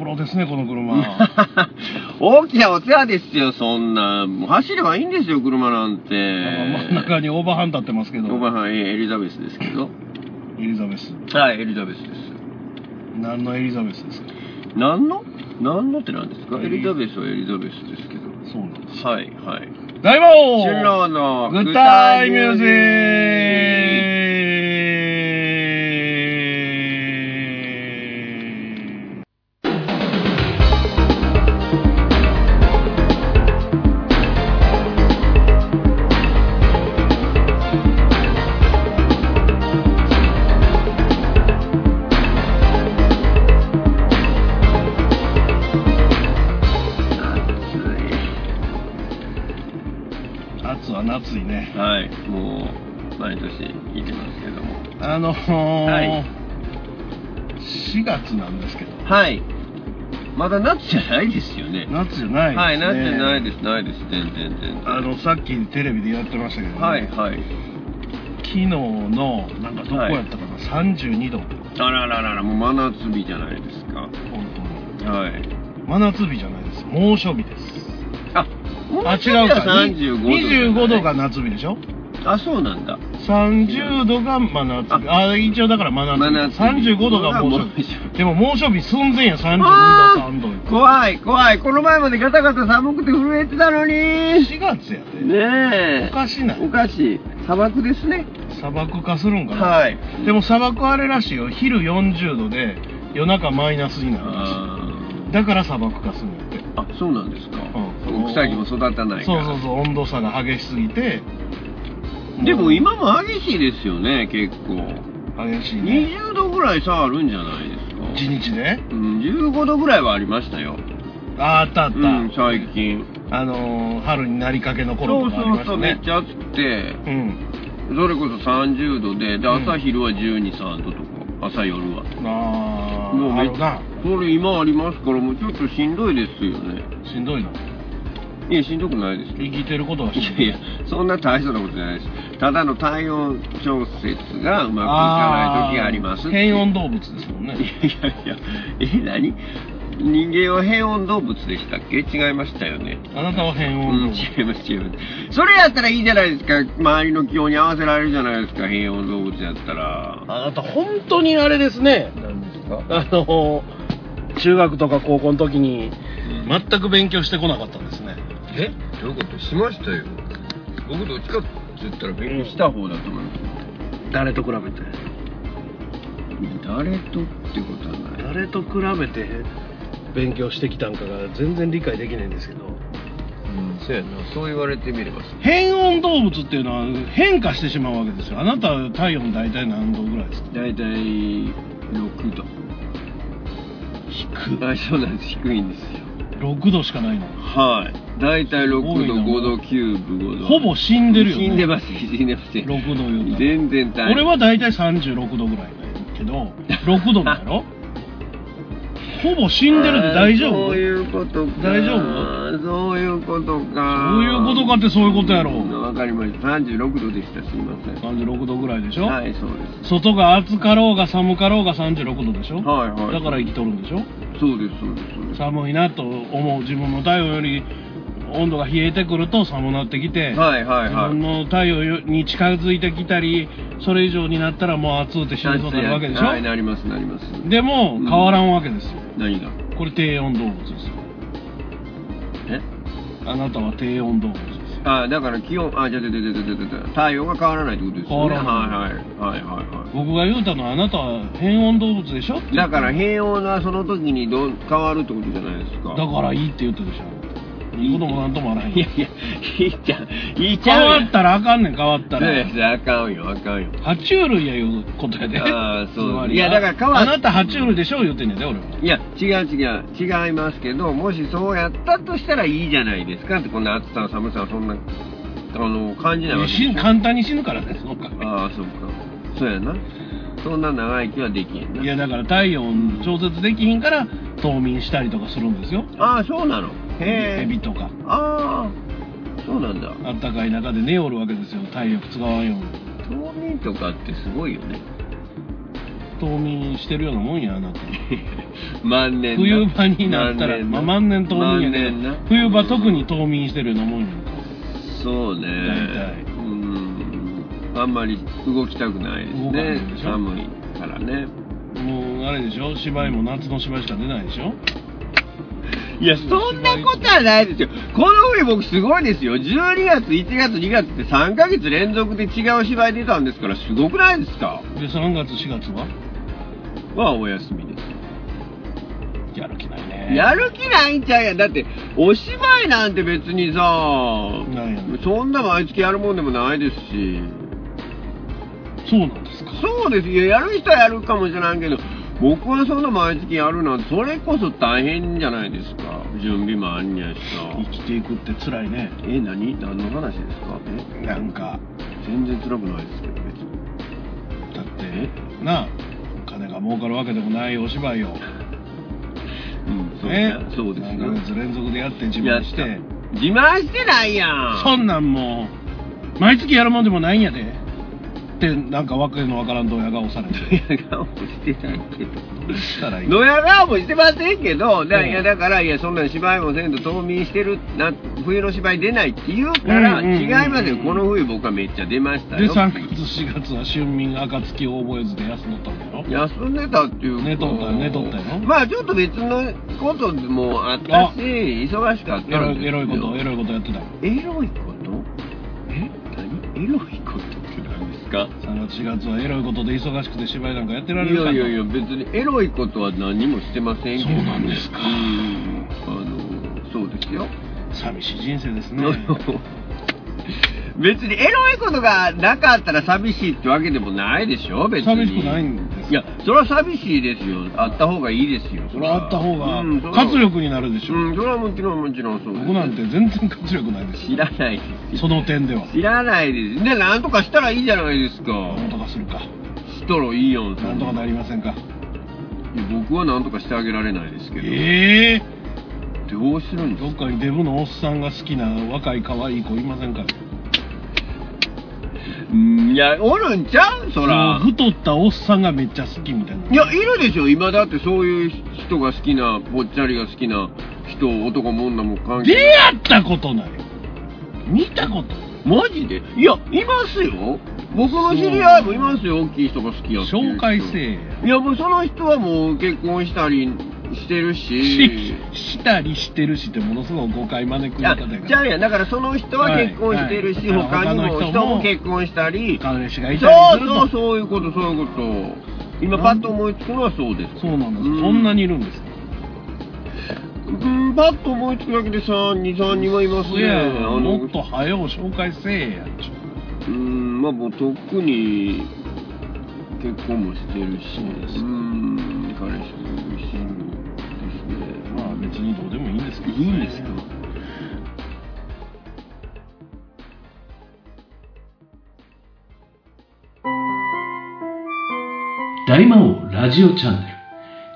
プロですね、この車。大きなお世話ですよ、そんな。走ればいいんですよ、車なんて。真ん中にオーバーハン立ってますけど。おばはん、エリザベスですけど。エリザベス。はい、エリザベスです。何のエリザベスですか？何の？何のって何ですか？エリザベスはエリザベスですけど。そうなんです。はい、はい。大魔王春郎のグッタイミュージッまだ夏じゃないですよね。夏じゃないですね。はい、夏じゃないです、ないです、全然、全然。あの、さっきテレビでやってましたけど、はい、はい。昨日の、なんかどこやったかな、32度、あらららら、もう真夏日じゃないですか。本当に。はい。真夏日じゃないです。猛暑日です。あ、もあ、違うか。35度。25度が。夏日でしょ？あ、そうなんだ。30度が真夏日。あ一応だから真夏日。真夏日35度が猛暑日。でも猛暑日寸前や、32度、あー3度。怖い、怖い。この前までガタガタ寒くて震えてたのに。4月やで。ねえ。おかしないおかしい。砂漠ですね。砂漠化するんかな。はい。でも砂漠あれらしいよ。昼40度で夜中マイナスになるらしあい。だから砂漠化するんやって。ーあ、そうなんですか。うん草木も育たないから。そうそうそう、温度差が激しすぎて。でも今も激しいですよね、結構。激しいね。20度ぐらい差あるんじゃないですか。1日でうん、15度ぐらいはありましたよ。ああったあった。うん、最近。あのー、春になりかけのそう頃とかありまそうそう、したね。めっちゃ暑くて、うん。それこそ30度で、で、うん朝昼は12、3度とか、朝夜は。ああ、もうめっあるな。それ今ありますから、もうちょっとしんどいですよね。しんどいの。いや、しんどくないですよ。生きてることはしんどい。いやいや、そんな大層なことじゃないです。ただの体温調節がうまくいかない時があります変温動物ですもんね。いやいやいや、え、何？人間は変温動物でしたっけ？違いましたよね。あなたは変うん、温動物。違います、違います。それやったらいいじゃないですか。周りの気温に合わせられるじゃないですか、変温動物やったら。あなた本当にあれですね。何ですか？あのー、中学とか高校の時に全く勉強してこなかったんですね。え？どういうこと？しましたよ。僕どっちかって言ったら勉強した方だと思います。誰と比べて？誰とってことはない。誰と比べて勉強してきたんかが全然理解できないんですけど。うん、そうやな。そう言われてみれば。変温動物っていうのは変化してしまうわけですよ。あなたは体温大体何度ぐらいですか？大体6度。低あ、そうなんです。低いんですよ。6度しかないの。はい。大体6度、すごいな5度、9分、5度。ほぼ死んでるよね。死んでます、死んでます。6度言うたら全然大俺は大体36度ぐらいだけど、6度だろ？ほぼ死んでるって大丈夫？そういうことか。大丈夫？そういうことか。そういうことかってそういうことやろうんわかりました。36度でした。すいません。36度ぐらいでしょ、はい、そうです。外が暑かろうが寒かろうが36度でしょ、はいはい。だから生きとるんでしょ？そうです、そうです、そうです。寒いなと思う自分の体温より温度が冷えてくると寒なってきて、はいはいはい。自分の体温に近づいてきたりそれ以上になったらもう暑うて死にそうになるわけでしょ、はい、なります、なります。でもうん変わらんわけですよ何が？これ低温動物ですよえ？あなたは低温動物ですよあ、だから気温、あ、じゃじゃじゃじゃじゃじゃじゃ太陽が変わらないってことですよね。変わらないはいはい。はいはいは僕が言うたのはあなたは変温動物でしょ？だから平穏はその時にどう変わるってことじゃないですか。だからいいって言ったでしょいいこともなんともあらへんいやいや、いいじゃん。いいじゃん。変わったらあかんねん変わったらいやあかんよ、あかんよ。爬虫類やいうことやであーそういやだから変わっあなた爬虫類でしょ言ってんねんで俺はいや、違う違う、違いますけど、もしそうやったとしたらいいじゃないですかって、こんな暑さ、寒さ、そんな、あの、感じないわけ簡単に死ぬからねその代わああ、そうか。そうやな。そんな長生きはできへんいやだから体温調節できひんから冬眠したりとかするんですよああ、そうなの。へえ。エビとか。ああ、そうなんだ。あったかい中で寝おるわけですよ。体力使わんように。冬眠とかってすごいよね。冬眠してるようなもんやあなた。万年な。冬場になったら。まあ、万年冬眠やけ冬場特に冬眠してるようなもんやんか。そうね。大体。うん。あんまり動きたくないですね。寒いからね。もうあれでしょ。芝居も夏の芝居しか出ないでしょいやそんなことはないですよ。この冬僕すごいですよ。12月1月2月って3ヶ月連続で違う芝居出たんですからすごくないですか？で3月4月は？はお休みです。やる気ないね。やる気ないんちゃうやん。だってお芝居なんて別にさそんな毎月やるもんでもないですし。そうなんですか？そうです。よやる人はやるかもしれないけど僕はそんな毎月やるなんてそれこそ大変じゃないですか。準備もあんにゃしさ。生きていくって辛いね。え何？何の話ですか？えなんか。全然辛くないですけど別にだってなあお金が儲かるわけでもないお芝居を。うんそうね。そうです何ヶ月連続でやって自慢して。自慢してないやん。そんなんもう毎月やるもんでもないんやでってなんかわけのわからんドヤ顔されてドヤ顔もしてないけど。どうしたらいい。ドヤ顔もしてませんけど、だうんいやだから、いや、そんな芝居もせんと冬眠してるな、冬の芝居出ないって言うから、違いますよ。この冬僕はめっちゃ出ましたでよ。3月4月は春眠暁を覚えずで休んどったんだろ休んでたっていうか。寝とった寝とったよ。まあちょっと別のこともあったし、忙しかったエロんですよいエロいことエロいことやってた。エロいこと？え？何？エロいですか？3月4月はエロいことで忙しくて芝居なんかやってられいるかやいやいや、別にエロいことは何もしてませんけど、そうなんですか。うん。あの、そうですよ。寂しい人生ですね 別にエロいことがなかったら寂しいってわけでもないでしょ別に。寂しくないんですいや、それは寂しいですよ。あった方がいいですよ。それはあった方が活力になるでしょ、うん、それはもちろんもちろんそう。僕なんて全然活力ないです知らないですよ。その点では知らないです。で、なんとかしたらいいじゃないですか。なんとかするかしたらいいやん、そなんとかなりませんかいや僕はなんとかしてあげられないですけど。ええどうするんですか？どっかにデブのおっさんが好きな若い可愛い子いませんか？うんいや、おるんちゃう？そら。太ったおっさんがめっちゃ好きみたいな。いや、いるでしょ。今だってそういう人が好きな、ぽっちゃりが好きな人、男も女も関係出会ったことない。見たことマジで？いや、いますよ。僕の知り合いもいますよ。大きい人が好きやって紹介せえいや、もうその人はもう結婚したりしてるし。ししたりしてるしってものすごい誤解招く言い方やじゃあや、だからその人は結婚してるし、はいはい他にも人も結婚したり。彼氏がいそたりするとうそう、そういうこと、そういうこと。今パッと思いつくのはそうです。そうなんです、うんそんなにいるんですか？うん、パッと思いつくだけで3、2、3人はいますね。もっと早う紹介せえやうん、まあもうとっくに結婚もしてるし、うん、彼氏もいいんです大魔王ラジオチャンネ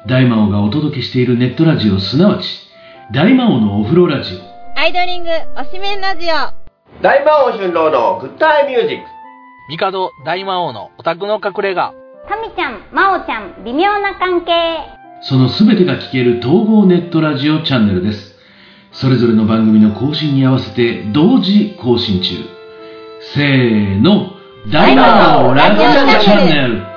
ル。大魔王がお届けしているネットラジオ、すなわち、大魔王のお風呂ラジオ。アイドリングおしめんラジオ大魔王春郎のグッタイミュージック。帝大魔王のオタクの隠れ家タミちゃん、マオちゃん、微妙な関係そのすべてが聞ける統合ネットラジオチャンネルです。それぞれの番組の更新に合わせて同時更新中。せーの、大魔王ラジオチャンネル。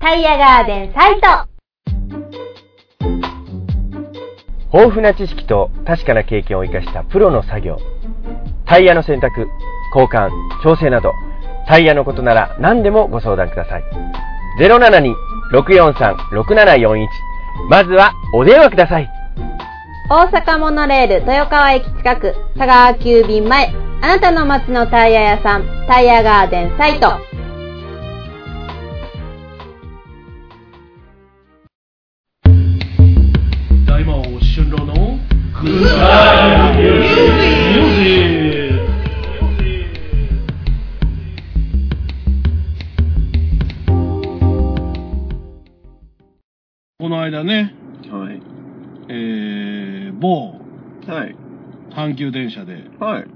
タイヤガーデンサイト豊富な知識と確かな経験を生かしたプロの作業タイヤの選択交換調整などタイヤのことなら何でもご相談ください072-643-6741まずはお電話ください。大阪モノレール豊川駅近く佐川急便前。あなたの街のタイヤ屋さんタイヤガーデンサイト。大魔王春郎のグッの間ね、はい。えー、某はい。阪急電車ではい。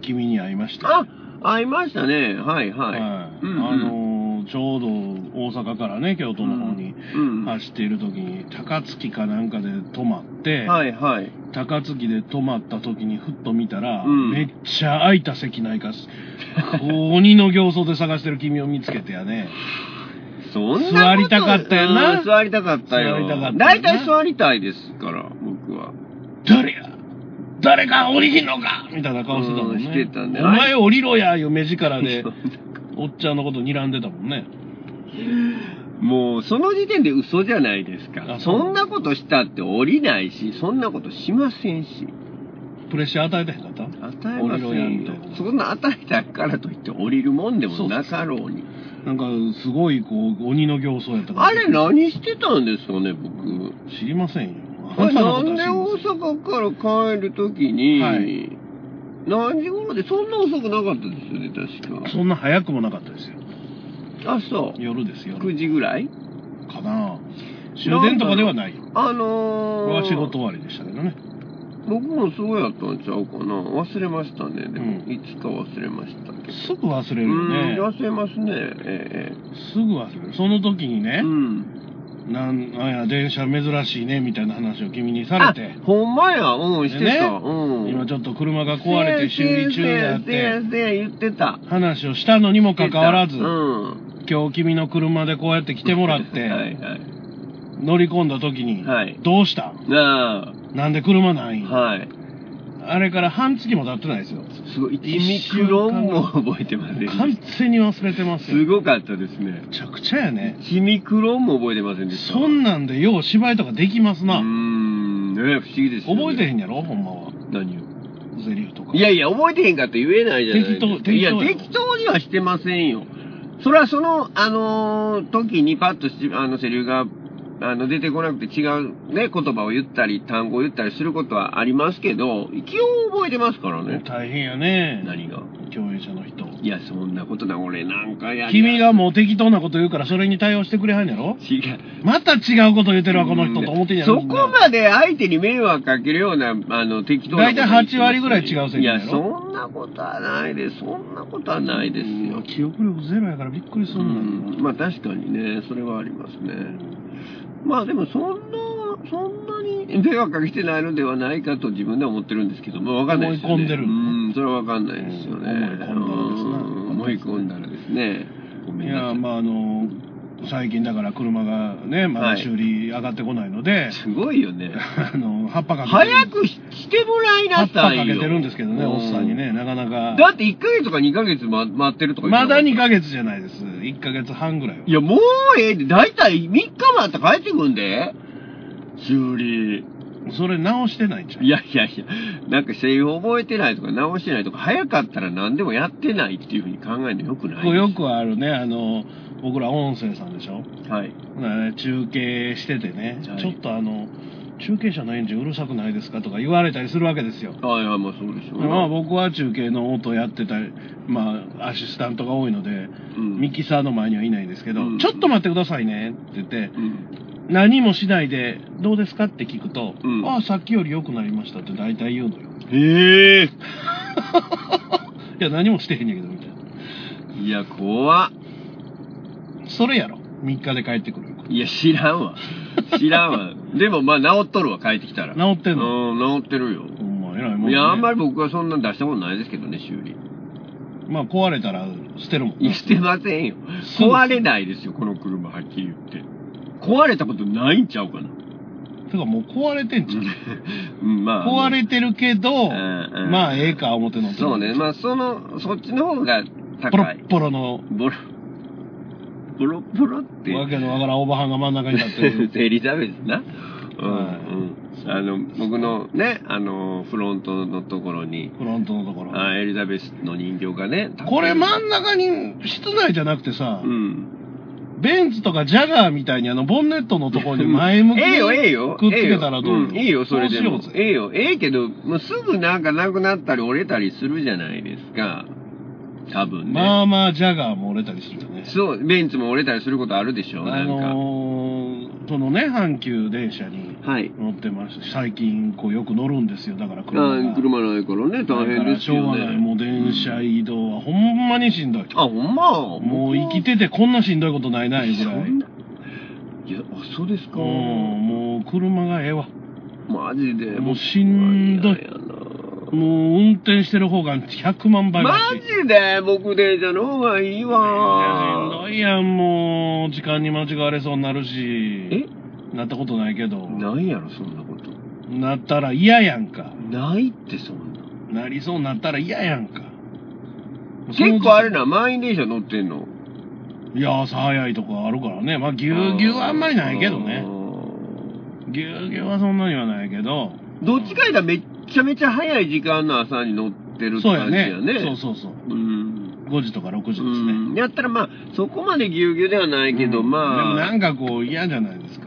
君に会いましたあ、会いましたね。はいはい。はいうんうんあのーちょうど大阪からね京都の方にうん。走っている時に高槻かなんかで止まって、はいはい。高槻で止まった時にふっと見たら、うんめっちゃ空いた席ないか鬼の形相で探してる君を見つけてやねそんなこと座りたかったよなうん座りたかったよ。座りたかったよな大体座りたいですから、僕は。誰や？誰か降りひんのか？みたいな顔してたもんね。うんしてたねお前降りろやいう目力で、おっちゃんのこと睨んでたもんね。もう、その時点で嘘じゃないですか。あそうそんなことしたって降りないし、そんなことしませんし。プレッシャー与えてへんかった？与えませ降りろやんよみたいな。そんな与えたからといって降りるもんでもなかろうに。なんか、すごい、こう、鬼の形相やったからあれ何してたんですかね、僕。知りませんよ。あなんで大阪から帰るときに、はい何時頃で、そんな遅くなかったですよね、確か。そんな早くもなかったですよ。あ、そう。夜ですよ。9時ぐらい？かな終電とかではないよ。あのー、は仕事終わりでしたけどね。僕もそうやったんちゃうかな。忘れましたね。でも、うんいつか忘れましたけど。すぐ忘れるうん、よね。忘れますね。えすぐ忘れる。その時にえね、うん。なんなんや、電車珍しいね、みたいな話を君にされてあ、、ほんまや。うん、してでねた。うん。今ちょっと車が壊れて修理中やっせやて、せや言ってた。話をしたのにもかかわらず、うん。今日君の車でこうやって来てもらって、はいはい。乗り込んだ時に、はいどうした？ななんで車ないはい。あれから半月も経ってないですよ。すごい、1ミクロンも覚えてませんでした。完全に忘れてますよ。すごかったですね。めちゃくちゃやね。1ミクロンも覚えてませんでした。そんなんでよう芝居とかできますな。うーん、ね不思議ですよ、ね。覚えてへんやろ？ほんまは。何を？ゼリフとか。いやいや、覚えてへんかって言えないじゃないですか。適当いや、適当よ適当にはしてませんよ。それはその、あのー時にパッとし、あの、セリフが、あの、出てこなくて違うね、言葉を言ったり、単語を言ったりすることはありますけど、一応覚えてますからね。大変やね。何が共演者の人。いや、そんなことな、俺なんかや。君がもう適当なこと言うからそれに対応してくれはんやろ？違う。また違うこと言ってるわ、この人と思ってんやろそこまで相手に迷惑かけるような、あの、適当なこと大体8割ぐらい違うセリフいや、そんなことはないです。そんなことはないですようん。記憶力ゼロやからびっくりすうるんだん、まあ確かにね、それはありますね。まあでもそんな、そんなに迷惑かけてないのではないかと自分では思ってるんですけど、まあわかんないですよ、ね。思い込んでるうん、それはわかんないですよね。うん思い込んだらですなうん思い込んだらですね。ごめいや、まああの、最近だから車がね、まだ修理上がってこないので、すごいよね。あの、葉っぱかけてる早くししてもらい葉っぱなさいよ。かけてるんですけどね、うんおっさんにね、なかなか。だって1ヶ月とか2ヶ月ま待ってるとかまだ2月。ヶ月じゃないです。1ヶ月半ぐらいは。いや、もうええで、だいたい3日もあったら帰ってくんで。修理。それ直してないんちゃういやいやいや、なんかセリフ覚えてないとか直してないとか、早かったら何でもやってないっていうふうに考えるのよくないよくあるね、あの、僕ら音声さんでしょ？はい。ね中継しててね、はいちょっとあの、中継者のエンジンうるさくないですか？とか言われたりするわけですよ。あいや、まあそうでしょうね。まあ僕は中継の音やってたり、まあアシスタントが多いので、うんミキサーの前にはいないんですけど、うんちょっと待ってくださいねって言って、うん。何もしないで、どうですか？って聞くと、うんああ、さっきより良くなりましたって大体言うのよ。へえ。いや、何もしてへんねんけど、みたいな。いや、怖っ。それやろ。3日で帰ってくる。いや、知らんわ。知らんわ。でもまあ治っとるわ、帰ってきたら。治ってんの？うん、治ってるよ。ほんま、偉いもん、ね。いや、あんまり僕はそんな出したことないですけどね、修理。まあ、壊れたら捨てるもんいや、してませんよ。壊れないですよ、この車、はっきり言って。壊れたことないんちゃうかな。てかもう壊れてんじゃん。うん、まあ。壊れてるけど、うんまあ、ええか、思って乗ってるそうね、まあ、その、そっちの方がポロ高い。ッポロの、ボロ、ボロボロって。わけのわからんおばはんが真ん中に立ってる。エリザベスな。うん、はいうん。あの、僕のね、あの、フロントのところに、フロントのところ。あエリザベスの人形がね、これ真ん中に、室内じゃなくてさ、うん。ベンツとかジャガーみたいにあの、ボンネットのところに前向き ええよ、ええによ。くっつけたらどう？いいよ、それでもええよ、ええけど、もうすぐなんかなくなったり折れたりするじゃないですか。多分ね。まあまあ、ジャガーも折れたりするよね。そう、ベンツも折れたりすることあるでしょ、なあんか。のー、そのね、阪急電車にはい。乗ってまして、最近こうよく乗るんですよ。だからあ車が。車ないからね、大変ですよだからしょうがない。もうね。電車移動はほんまにしんどい。あ、ほんま？もう生きててこんなしんどいことないな、いうぐらい。いや、あ、そうですか。うん、もう車がええわ。マジで。もうしんどいややなもう運転してる方が100万倍マ。ジで？僕電車の方がいいしんわ。どいやん、もう、時間に間違われそうになるし。え？なったことないけど。ないやろ、そんなこと。なったら嫌やんか。ないって、そんな。なりそうになったら嫌やんか。結構あれな、満員電車乗ってんの？いや、朝早いとこあるからね。まあ、ぎゅうぎゅうはあんまりないけどね。ぎゅうぎゅうはそんなにはないけど。どっちかいったらめっちゃめちゃ早い時間の朝に乗ってるってそうや感じやね。ね。そうそうそう。うん。5時とか6時ですね。うん。やったらまあ、そこまでぎゅうぎゅうではないけど、うんまあ。でもなんかこう嫌じゃないですか。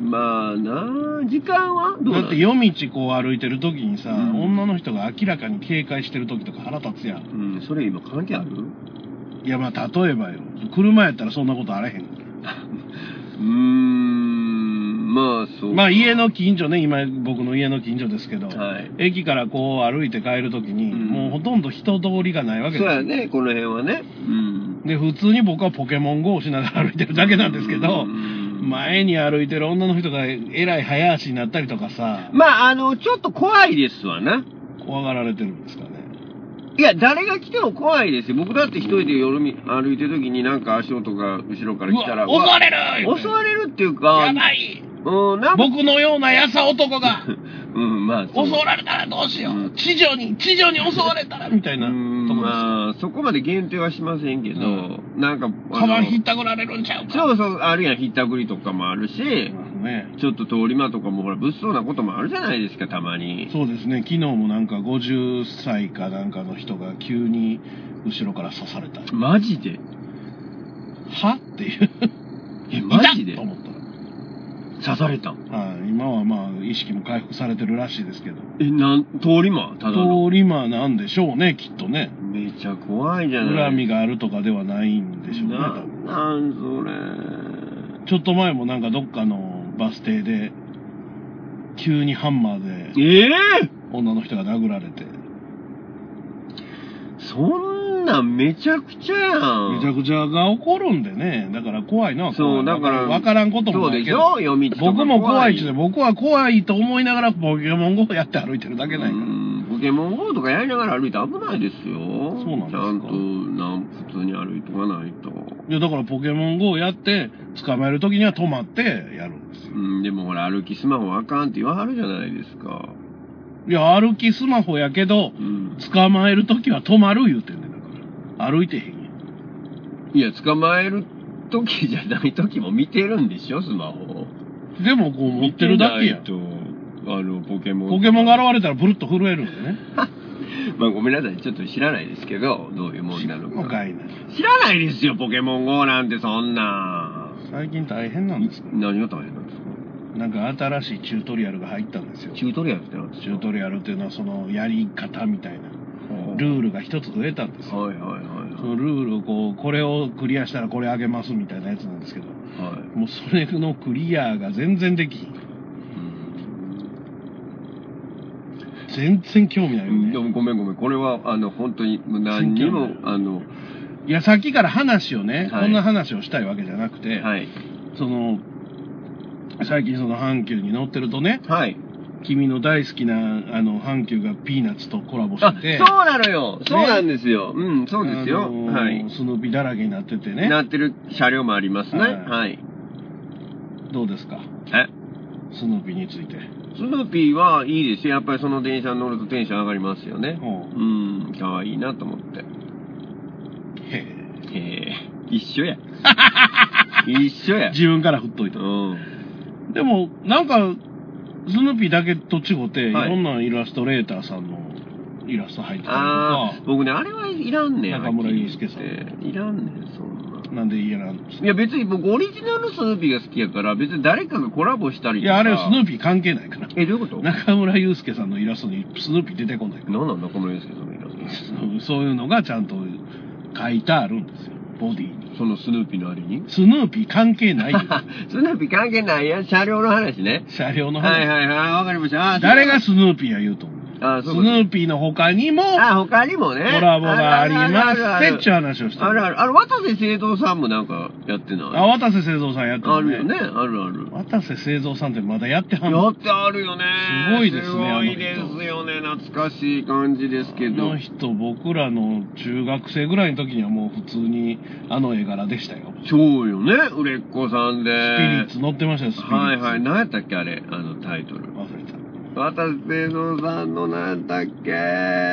まあなあ、時間はどうだって夜道こう歩いてる時にさ、うん女の人が明らかに警戒してる時とか腹立つやん。うん、それ今関係ある？いやまあ例えばよ。車やったらそんなことあれへん。うーん、まあそう。まあ家の近所ね、今僕の家の近所ですけど、はい駅からこう歩いて帰る時に、うんもうほとんど人通りがないわけですよ。そうやね、この辺はね。うん。で、普通に僕はポケモン GO をしながら歩いてるだけなんですけど、うん前に歩いてる女の人がえらい早足になったりとかさ、まあ、あの、ちょっと怖いですわな。怖がられてるんですかね。いや、誰が来ても怖いですよ。僕だって一人で夜み歩いてる時になんか足音が後ろから来たら。襲われる襲われるっていうか、やばいうん、なんか、僕のようなやさ男が うん、まあ、襲われたらどうしよう地上に、地上に襲われたらみたいなとうん、こです。まあ、そこまで限定はしませんけど、うなんか、カバンひっったくられるんちゃうか。そうそう、あるやん、ひったくりとかもあるし、ね。ちょっと通り魔とかもほら、物騒なこともあるじゃないですか、たまに。そうですね、昨日もなんか50歳かなんかの人が急に後ろから刺された。マジで？は？っていう。え、マジで？と思ったら。刺されたんはい、今はまあ意識も回復されてるらしいですけど。え、なん、通り魔？ただの？通り魔なんでしょうね、きっとね。めちゃ怖いじゃない恨みがあるとかではないんでしょうね、多な分。なんそれ。ちょっと前もなんかどっかのバス停で、急にハンマーでええ女の人が殴られて、そんなんめちゃくちゃやん。めちゃくちゃが起こるんでね、だから怖いな、そう、だから。わからんこともそう。でしょ？夜道とか僕も怖いっちゅうね僕は怖いと思いながらポケモン GO やって歩いてるだけないから。うんポケモン GO とかやりながら歩いて危ないですよ。そうなんですか？ちゃんとなん普通に歩いとかないと。いや、だからポケモン GO やって、捕まえるときには止まってやるんですよ。うん、でもほら歩きスマホあかんって言わはるじゃないですか。いや、歩きスマホやけど、うん。捕まえるときは止まる言うてんねんだから。歩いてへんやん。いや、捕まえる時じゃない時も見てるんでしょ、スマホ。でもこう持ってるだけやん。と、あの、ポケモン。ポケモンが現れたらブルッと震えるんでね。まあごめんなさい、ちょっと知らないですけど、どういうもんなのか。かいな。知らないですよ、ポケモン GO なんてそんな。最近大変なんですか？何が大変なんですか？なんか新しいチュートリアルが入ったんですよ。チュートリアルってなんですか？チュートリアルっていうのはそのやり方みたいな。ルールが一つ増えたんですよ。はいはいはいそのルールをこう、これをクリアしたらこれあげますみたいなやつなんですけど、はい。はい。もうそれのクリアが全然できひん。全然興味ないようん、でね。もごめんごめん。これは、あの、本当に、何にも選、あの、いや、さっきから話をね、はいこんな話をしたいわけじゃなくて、はい。その、最近その阪急に乗ってるとね、はい。君の大好きな、あの、阪急がピーナッツとコラボあ、してて、そうなのよ。そうなんですよ。うん、そうですよ。あのーはい。スヌーピーだらけになっててね、なってる車両もありますね。はいはい。どうですか？え？スヌーピーについて。スヌーピーはいいですよ。やっぱりその電車に乗るとテンション上がりますよね。ほううん、かわいいなと思って。へえへえ、一緒や。一緒や。自分から振っといた。うん。でも、なんか、スヌーピーだけと違って、いはいろんなイラストレーターさんのイラスト入ってたりとあかあ、、僕ね、あれはいらんねん。中村祐介さんはっきり言っていらんねん、そんな。なんで嫌なんですいや別に僕オリジナルのスヌーピーが好きやから、別に誰かがコラボしたりとか。いや、あれはスヌーピー関係ないから。え、どういうこと？中村祐介さんのイラストにスヌーピー出てこないから。何なん中村祐介さんのイラストそういうのがちゃんと書いてあるんですよ。ボディに。そのスヌーピーのあれに？スヌーピー関係ないよ スヌーピー関係ないやん、車両の話ね。車両の話。はいはいはい、わかりました。誰がスヌーピーや言うと思う？あー、スヌーピーの他にも、あ、他にもね。コラボがありまあるあるあるすってっちゅう話をしてあるある。あれ、わたせせいぞうさんもなんかやってない？あ、わたせせいぞうさんやってあるよね。あるある。わたせせいぞうさんってまだやってはんやのってあるよね。すごいですねすごいですよね。懐かしい感じですけあどの。人、僕らの中学生ぐらいの時にはもう普通にあの絵柄でしたよ。そうよね。売れっ子さんで。スピリッツ載ってましたよ、スピリッツ。はいはい。何やったっけあれ、あのタイトル。わたせせいぞうさんのなんだっけ？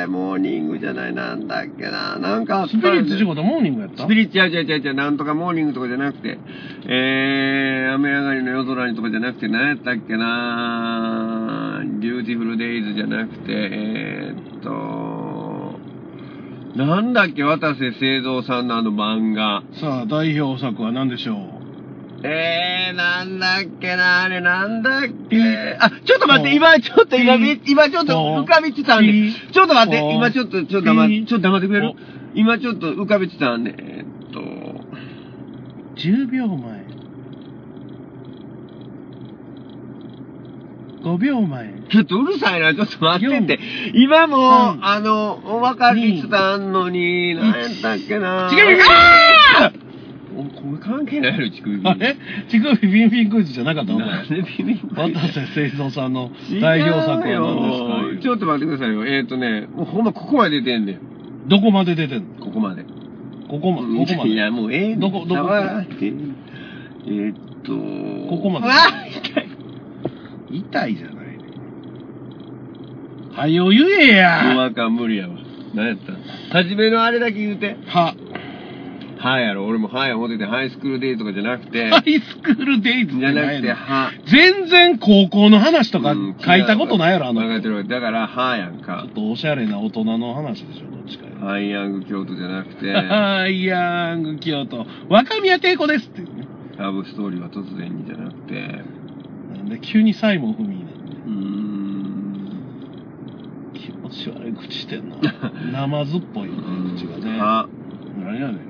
モーニングじゃない、なんだっけな？なんかあったスピリッツ仕事モーニングやった？スピリッツ、違う違う違う違う、なんとかモーニングとかじゃなくて、えー、雨上がりの夜空にとかじゃなくて、何やったっけな？ビューティフルデイズじゃなくて、えーっと、なんだっけ、渡瀬製造さんのあの漫画。さあ、代表作は何でしょう？えー、なんだっけな、あれなんだっけ？あ、ちょっと待って、今ちょっと今、今ちょっと浮かびてたんで、ちょっと待って、今ちょっと、ちょっと黙って、ちょっと黙ってくれる？今ちょっと浮かびてたんで、えーっと、10秒前。5秒前。ちょっとうるさいな、ちょっと待ってって。今も、三。あの、分かりてたのに、何やったっけな。違うあーおこれ関係ないやろ、乳首。あれ？乳首ビンビンクイズじゃなかったの？こなんでビビンれ。渡瀬製造さんの代表作は何ですか？ちょっと待ってくださいよ。えっ、ー、とね、もうほんまここまで出てんねん。どこまで出てんの？ここまで。ここまで、ここまで？いや、もうええどこ？どこ？えーっと、ここまで？あ痛い。痛いじゃない。はよ言えもうかん、無理やわ。何やった？初めのあれだけ言うて。は、はやろ、俺もはや思ってて、ハイスクールデイとかじゃなくて、ハイスクールデイズじゃなくて、のは。全然高校の話とかうん書いたことないやろ、あの考えてるわだから、はやんっか。とおしゃれな大人の話でしょ、どっちかよ。ハイヤング京都じゃなくて、はい、ヤング京都、若宮帝子ですっていうね。ラブストーリーは突然にじゃなくて、なんで急にサイモン踏みになるうーん。気持ち悪い口してんな。生ずっぽいよね、口がね。は、何やねん。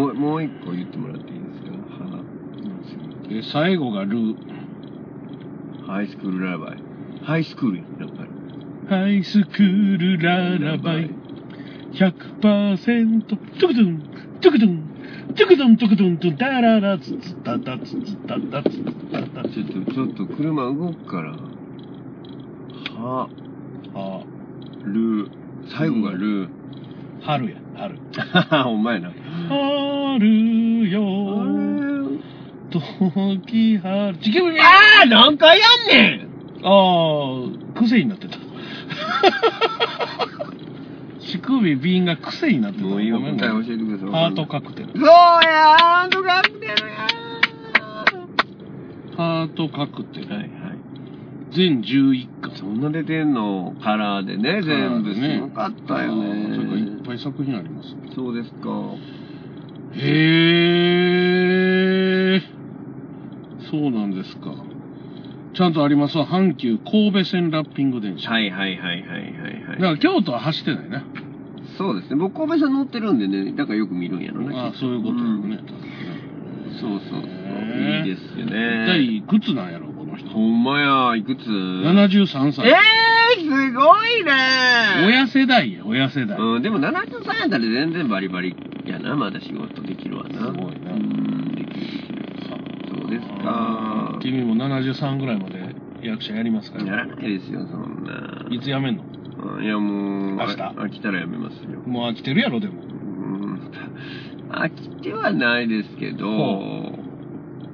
もう、もう一個言ってもらっていいですかは。で、最後がルー。ハイスクールララバイ。ハイスクールややっぱり。ハイスクールララバイ。100%。トゥクトゥン、トゥクトゥン、トゥクトゥン、トゥクトゥン、トゥン、ダララ、ツツタタ、ツツタタ、ツツタタ。ちょっと、ちょっと車動くから。は、あ、ルー。最後がルー。春や、春。ほんまやな。春よ、あー何回やんねんああ、癖になってた。乳首瓶が癖になってた。もういいよ、教えてください。ハートカクテル。そうやハートカクテルやハートカクテル。はいはい。全11巻。そんな出てんのカラーでね、全部。すごかったよあーそれからいっね。ぱい作品あります。そうですか。へえ。そうなんですか。ちゃんとあります？わ。阪急神戸線ラッピング電車。はいはいはいはいはいだはい。から京都は走ってないな。そうですね。僕、神戸さん乗ってるんでね、だからよく見るんやろね。ああ、そういうことだよね。多分ねそうそうそう。いいですよ一ね。体いくつなんやろ、この人。ほんまや、いくつ？73歳。えー、すごいね親世代や、親世代。うん、でも73やったら全然バリバリやな、まだ仕事できるわな。すごいなうん、できるできる。そうですか。君も73ぐらいまで役者やりますかやらら。ないですよ、そんな。いつ辞めんの？うんいや、もう、明日あ飽きたらやめますよ。もう飽きてるやろ、でも。うん飽きてはないですけど、ほ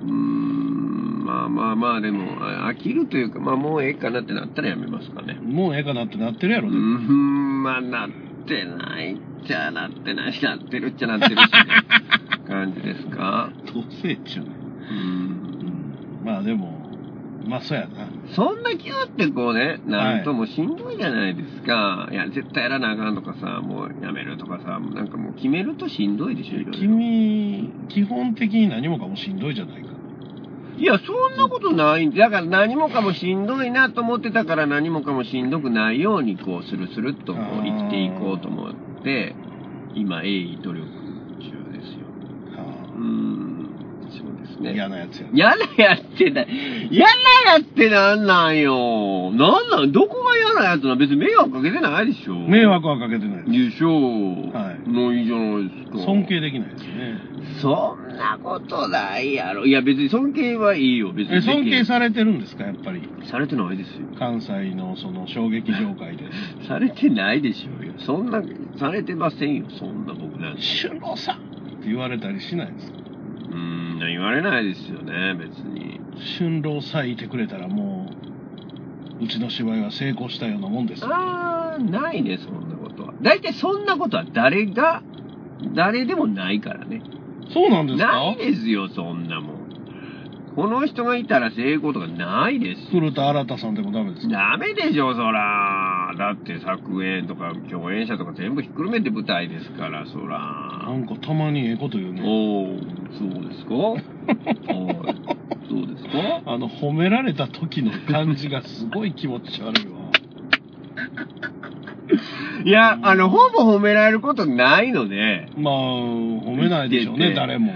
うーん、まあまあまあ、でも、あ飽きるというか、まあもうええかなってなったらやめますかね。もうええかなってなってるやろ、うでも。ん、まあなってないっちゃなってないし、なってるっちゃなってるし、ね、感じですか？どうせっちゅうね。うん。うん。まあでも、まあそうやな。そんな気はってこうね、なんともしんどいじゃないですか。い、や、絶対やらなあかんとかさ、もうやめるとかさ、なんかもう決めるとしんどいでしょ、君、基本的に何もかもしんどいじゃないか。いや、そんなことないんだから何もかもしんどいなと思ってたから何もかもしんどくないようにこう、スルスルっとこう生きていこうと思って、今、鋭意努力中ですよ。うーん、そうですね。嫌なやつや。嫌なやつってな、嫌なやつってなんなんよ。なんなん、どこが嫌なやつなの？別に迷惑かけてないでしょ。迷惑はかけてないででしょう。はいもういいじゃないですか。す。尊敬できないですね。そんなことないやろ。いや、別に尊敬はいいよ、別に。え、尊敬されてるんですか、やっぱり。されてないですよ。関西のその衝撃業界で。されてないでしょうよ。そんな、されてませんよ、そんな僕なんて。春郎さんって言われたりしないんですか？うーん、言われないですよね、別に。春郎さえいてくれたらもう、うちの芝居は成功したようなもんですよ。あー、ないね、そんなことは。大体そんなことは誰が、誰でもないからね。そうなんですか？ないですよ、そんなもん。この人がいたら成功とかないですよ。古田新太さんでもダメですか？ダメでしょ、そら。だって作演とか共演者とか全部ひっくるめて舞台ですから、そなら。んかたまにええこと言うね。おー、そうですか？はい。そうですか？あの、褒められた時の感じがすごい気持ち悪いわ。いや、あの、ほぼ褒められることないので。まあ、褒めないでしょうね、誰も。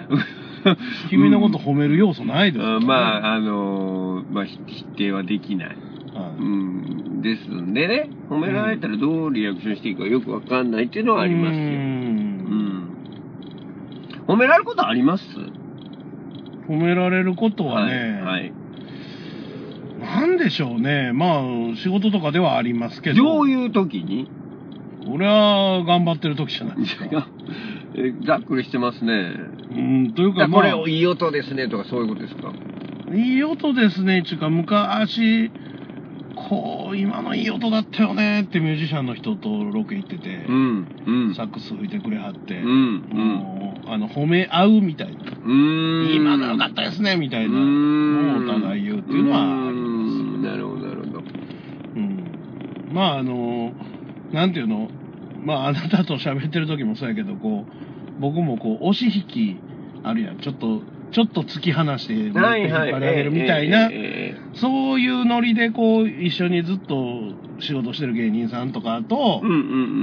君のこと褒める要素ないですよ、うんまあ、あのーまあ、ひ否定はできない。あうん、ですんでね、褒められたらどうリアクションしていいかよくわかんないっていうのはありますよ。ううんん。褒められることあります？褒められることはね、はい。はいなんでしょうね。まあ、仕事とかではありますけど。どういう時に？俺は頑張ってる時じゃないですか。えざっくりしてますね。うん、というか、だこれ、まあ、いい音ですねとかそういうことですか？いい音ですね、ちゅうか、昔、こう、今のいい音だったよねってミュージシャンの人とロケ行ってて、うん、うん。サックス吹いてくれはって、うん、うん。もう、あの、褒め合うみたいな。今の良かったですね、みたいなのをお互い言うっていうのはありますなるほど、なるほど。うん。まあ、あの、なんていうの、まあ、あなたと喋ってる時もそうやけど、こう、僕もこう、押し引きあるやん。ちょっと、ちょっと突き放して、引っ張り上げるみたいな、そういうノリで、こう、一緒にずっと仕事してる芸人さんとかと。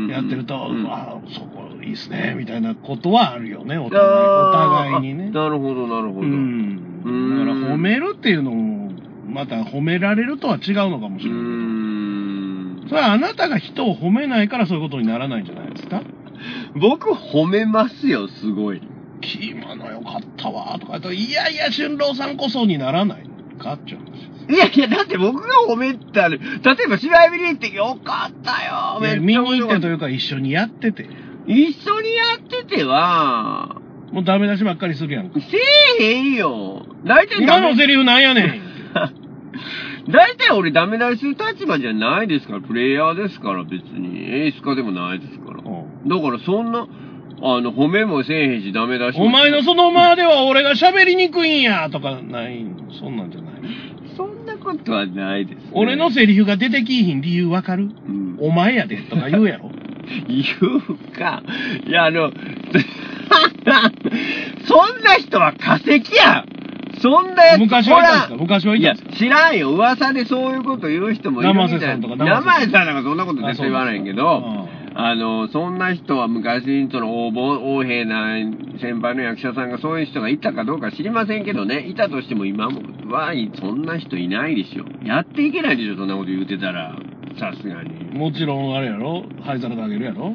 やってると、うんあそこいいっすね、みたいなことはあるよね、お互い。お互いにね。なるほど、なるほど。ううん。ん。だから褒めるっていうのも、また褒められるとは違うのかもしれないそれはあなたが人を褒めないからそういうことにならないんじゃないですか？僕褒めますよ、すごい。今のよかったわとか言うと、いやいや、春郎さんこそにならないのかっていう話です。いやいや、だって僕が褒めたら、例えば芝居見に行ってよかったよ、めっちゃ見に行ってというか一緒にやってて、一緒にやってては、もうダメ出しばっかりするやんか。せえへんよ。大体今のセリフなんやねん 大体俺ダメ出しする立場じゃないですから、プレイヤーですから別に。演出家でもないですから。だからそんな、あの、褒めもせえへんし、ダメ出し。もお前のその間では俺が喋りにくいんやとかないそんなんじゃない。そんなことはないです、ね。俺のセリフが出てきいひん理由わかる？うん、お前やでとか言うやろ？言うか。いや、あの、そんな人は化石やそんなやつ昔はいたんですか？昔はいたんですか、知らんよ。噂でそういうこと言う人もいるみたい生瀬さんとか生生瀬さん。瀬さんなんかそんなこと絶対言わないけど、あの、そんな人は昔、その、応募、横柄な先輩の役者さんがそういう人がいたかどうか知りませんけどね、いたとしても今もは、そんな人いないでしょ。やっていけないでしょ、そんなこと言うてたら。さすがに。もちろんあれやろ灰皿であげるやろ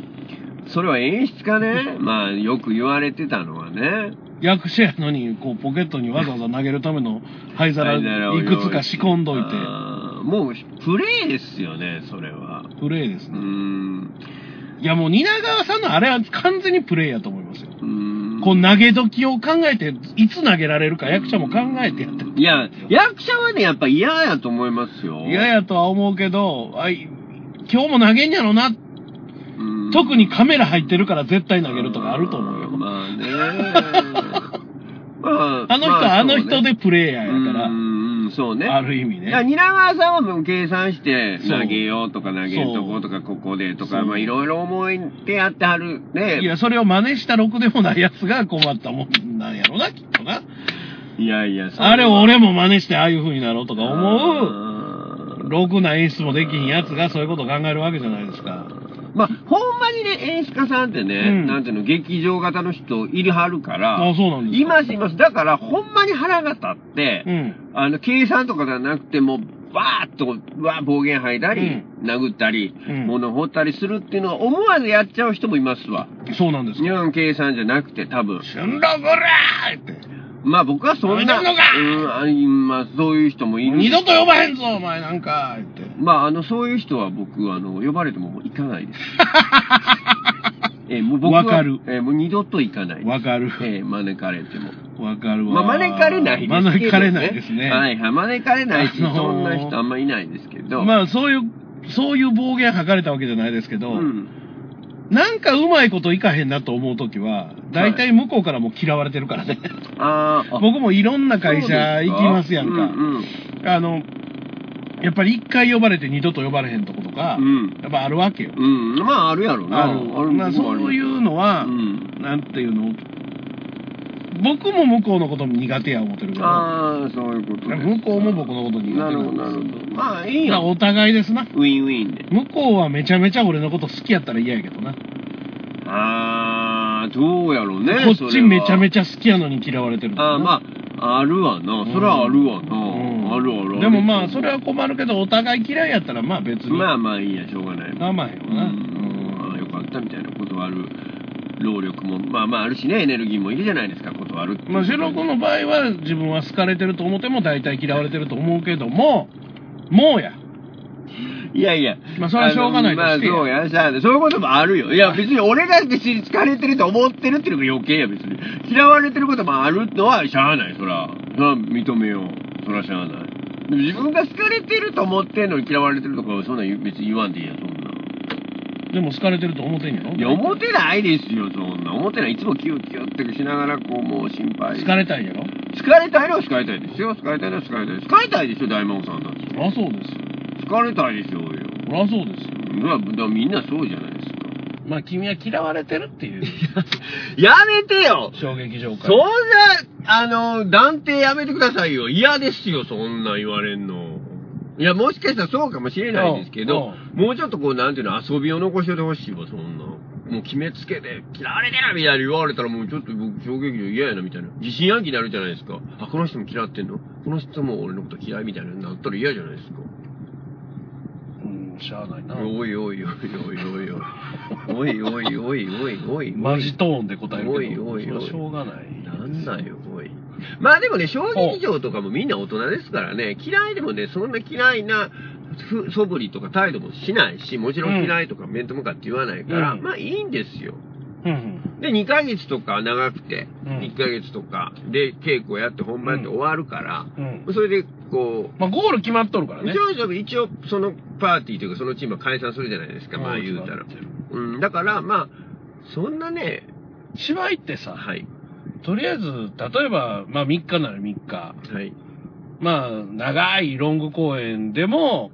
それは演出家ね、まあ、よく言われてたのはね、役者やのに、こう、ポケットにわざわざ投げるための灰皿いくつか仕込んどいて、もう、プレイですよね、それは。プレイですね。ん。いやもう、蜷川さんのあれは完全にプレイやと思いますよ。こう、投げ時を考えて、いつ投げられるか役者も考えてやってる。いや、役者はね、やっぱ嫌やと思いますよ。嫌やとは思うけど、あい、今日も投げんやろな。うん特にカメラ入ってるから絶対投げるとかあると思うよ。まあね。まあ の人はあの人でプレイヤーやから、うん、そうね。ある意味いや、ね。蜷川さんはもう計算して、投げようとか投げんとことか、ここでとか、まあいろいろ思いてやってはるね。いや、それを真似したろくでもないやつが困ったもんなんやろな、きっとな。いやいや、そあれを俺も真似してああいう風になろうとか思う、思ろくな演出もできひんやつがそういうことを考えるわけじゃないですか。まあ、ほんまにね、演出家さんってね、うんなんていうの、劇場型の人いるはるから、あ、そうなんですか。いますいます。だから、ほんまに腹が立って、うん。あの、計算とかじゃなくても、バーッと、わー暴言吐いたり、殴ったり、うん物掘ったりするっていうのは思わずやっちゃう人もいますわ。そうなんですか。日本計算じゃなくて多分。春郎こらーって。まあ僕はそんな、うんあいまあそういう人もいる。二度と呼ばへんぞ、お前なんか、って。まああの、そういう人は僕、あの、呼ばれても行かないです。えーもう僕はわかるえーもう二度と行かないです。わかる。えー招かれても。わかるわ。まあ招かれないですけど、ね。招かれないですね。はいはい。招かれないし、あのーそんな人あんまいないですけど。まあ、そういう、そういう暴言吐かれたわけじゃないですけど、うん。なんかうまいこといかへんなと思うときは、大体向こうからも嫌われてるからね。あーあ、僕もいろんな会社行きますやんか。うんうんあの、やっぱり一回呼ばれて二度と呼ばれへんとことか、うんやっぱあるわけよ。うん。まあ、あるやろな。ある。まあ、そういうのは、うん。なんていうの、僕も向こうのこと苦手や思ってるけど、ああ、そういうこと。向こうも僕のこと苦手なるほど、なるほど。まあ、いいよ。お互いですな。ウィンウィンで。向こうはめちゃめちゃ俺のこと好きやったら嫌やけどな。ああ、どうやろうね。こっちめちゃめちちゃ好きやのに嫌われてるああ、まあ、あるわな。それはあるわな。うんあるある。でもまあ、それは困るけど、お互い嫌いやったらまあ別に。まあまあいいや、しょうがない。我慢よな。うん。ああ、よかったみたいな断る労力も、まあまああるしね、エネルギーもいるじゃないですか、断るまあ、シロ君の場合は自分は好かれてると思っても大体嫌われてると思うけども、もうや。いやいや。まあそれはしょうがないとまあそうや、しゃあないそういうこともあるよ。いや別に俺が別に疲れてると思ってるっていうのが余計や別に。嫌われてることもあるのはしゃあない、そら。そら認めよう。そらしゃあない。自分が好かれてると思ってんのに嫌われてるとかそんなん別に言わんでいいやん、そんな。でも好かれてると思ってんやろ？いや、思ってないですよ、そんな。思ってない。いつもキュッキュッってしながら、こう、もう心配。好かれたいんやろ？好かれたいのは好かれたいですよ。好かれたいのは好かれたい。好かれたいでしょ、大魔王さんなんて。そりゃそうですよ。好かれたいでしょうよ。そりゃそうですよ。うわ、だからみんなそうじゃないですか。まあ君は嫌われてるっていうやめてよ衝撃場そんな、あの、断定やめてくださいよ。嫌ですよ、そんな言われんの。いや、もしかしたらそうかもしれないですけど、もうちょっとこう、なんていうの、遊びを残しててほしいわ、そんな。もう決めつけて、嫌われてるみたいに言われたらもうちょっと僕衝撃場嫌やなみたいな。疑心暗鬼になるじゃないですか。あ、この人も嫌ってんの？この人も俺のこと嫌いみたいになったら嫌じゃないですか。うん、しゃあないな。おいおいおいおいおいおい。おいおいおいおいおい。マジトーンで答えるけど、おいおいおいしょうがない。なんだよ、おい。まあでもね、小劇場とかもみんな大人ですからね、嫌いでもね、そんな嫌いなふ素振りとか態度もしないし、もちろん嫌いとか面と向かって言わないから、うんまあいいんですよ。うんで、2ヶ月とか長くて、うん1ヶ月とかで稽古やって本番やって終わるから。それでこう、まあゴール決まっとるからね一。応、一応、そのパーティーというか、そのチームは解散するじゃないですか、まあ言うたら。うん、だから、まあ、そんなね、芝居ってさ、はい、とりあえず、例えば、まあ3日なら3日。はい。まあ、長いロング公演でも、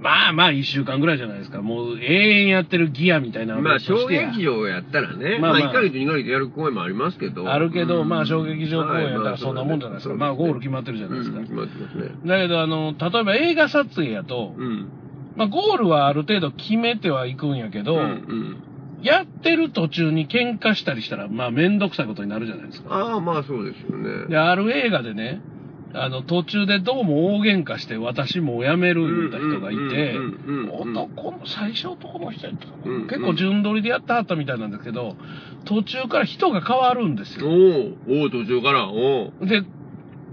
まあまあ1週間ぐらいじゃないですか。もう永遠やってるギアみたいなのまあ、小劇場やったらね、まあ、まあまあ1ヶ月、2ヶ月やる公演もありますけど。あるけど、うんまあ小劇場公演やったらはいそんなもんじゃないですか。まあゴール決まってるじゃないですか。うん決まってますね。だけど、あの、例えば映画撮影やと、うん。まあゴールはある程度決めてはいくんやけど、うんうん。やってる途中に喧嘩したりしたら、まあめんどくさいことになるじゃないですか。ああ、まあそうですよね。で、ある映画でね、あの、途中でどうも大喧嘩して私もう辞める言うた人がいて男の、最初男の人やった結構順取りでやってはったみたいなんですけど、途中から人が変わるんですよ。おお途中から、おおで、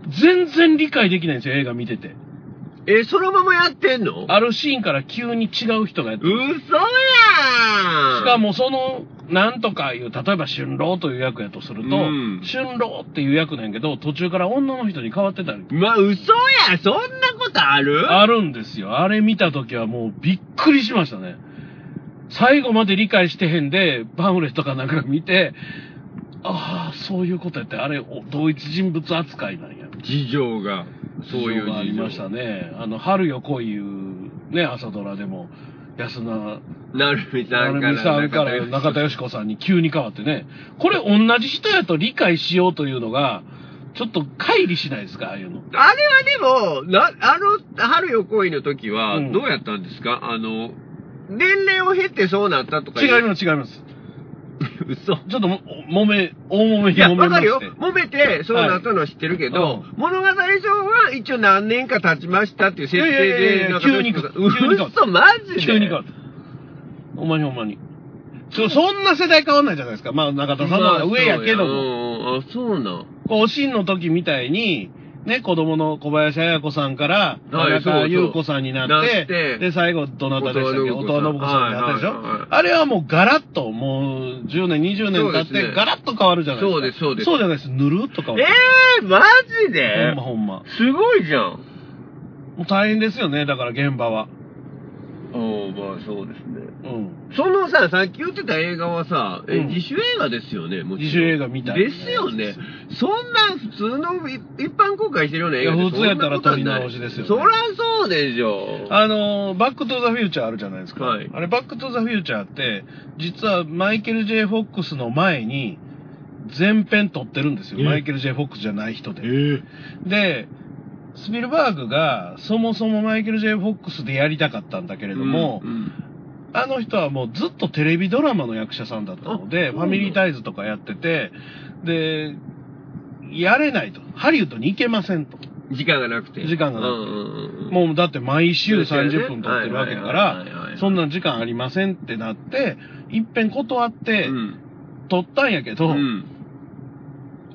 全然理解できないんですよ、映画見てて。え、そのままやってんの？あるシーンから急に違う人がやってる。嘘やんしか、もその、なんとかいう、例えば春郎という役やとすると、うん春郎っていう役なんやけど、途中から女の人に変わってたり。まあ、嘘やそんなことある？あるんですよ。あれ見たときはもうびっくりしましたね。最後まで理解してへんで、パンフレットかなんか見て、ああ、そういうことやって、あれ、お同一人物扱いなんや。事情が、そういうがありましたね。あの、春よ来いいう、ね、朝ドラでも、安名、なるみさんから。成美さんから中田喜子さんに急に変わってね。これ同じ人やと理解しようというのが、ちょっと乖離しないですか、ああいうの。あれはでも、な、あの、春よ恋の時は、うんどうやったんですか、あの、年齢を経てそうなったとか違います、違います。嘘。ちょっとも、もめ、大揉めいや、に揉め。わかるよ。揉めて、そうなったのは知ってるけど、はい物語上は一応何年か経ちましたっていう設定いやいやいやいで、や急にか急に変わった嘘、マジで急に変わった。ほんまにほんまに。そそんな世代変わんないじゃないですか。まあ、中田さんの方が上やけども。も。あ、そうなん。こう、おしんの時みたいに、ね、子供の小林彩子さんから、田中優子さんになって、で、最後、どなたでしたっけ？音羽信子さんになったでしょ、あれはもうガラッと、もう10年、20年経って、ガラッと変わるじゃないですか。そうですそうですそうじゃないです。ぬるっと変わえる。ー、マジほでんまほんま。すごいじゃん。もう大変ですよね、だから現場は。おまあそうですね。うん。そのさ、さっき言ってた映画はさ、えうん自主映画ですよね、もちろん自主映画みたいなですよね。そんな普通の一一般公開してるような映画いやで普通やったら撮り直しですよねそりゃそうでしょ。あのー、バックトゥザフューチャーあるじゃないですか。はいあれ、バックトゥザフューチャーって、実はマイケル・ J・ フォックスの前に、全編撮ってるんですよ。えマイケル・ J・ フォックスじゃない人で。えで、スピルバーグが、そもそもマイケル・ J・ フォックスでやりたかったんだけれども、うんうんあの人はもうずっとテレビドラマの役者さんだったので、あファミリータイズとかやってて、で、やれないと。ハリウッドに行けませんと。時間がなくて。時間がなくてうんうんうんもうだって毎週そうですよね30分撮ってるわけだからそんな時間ありませんってなって、いっぺん断ってうん。撮ったんやけど、うん。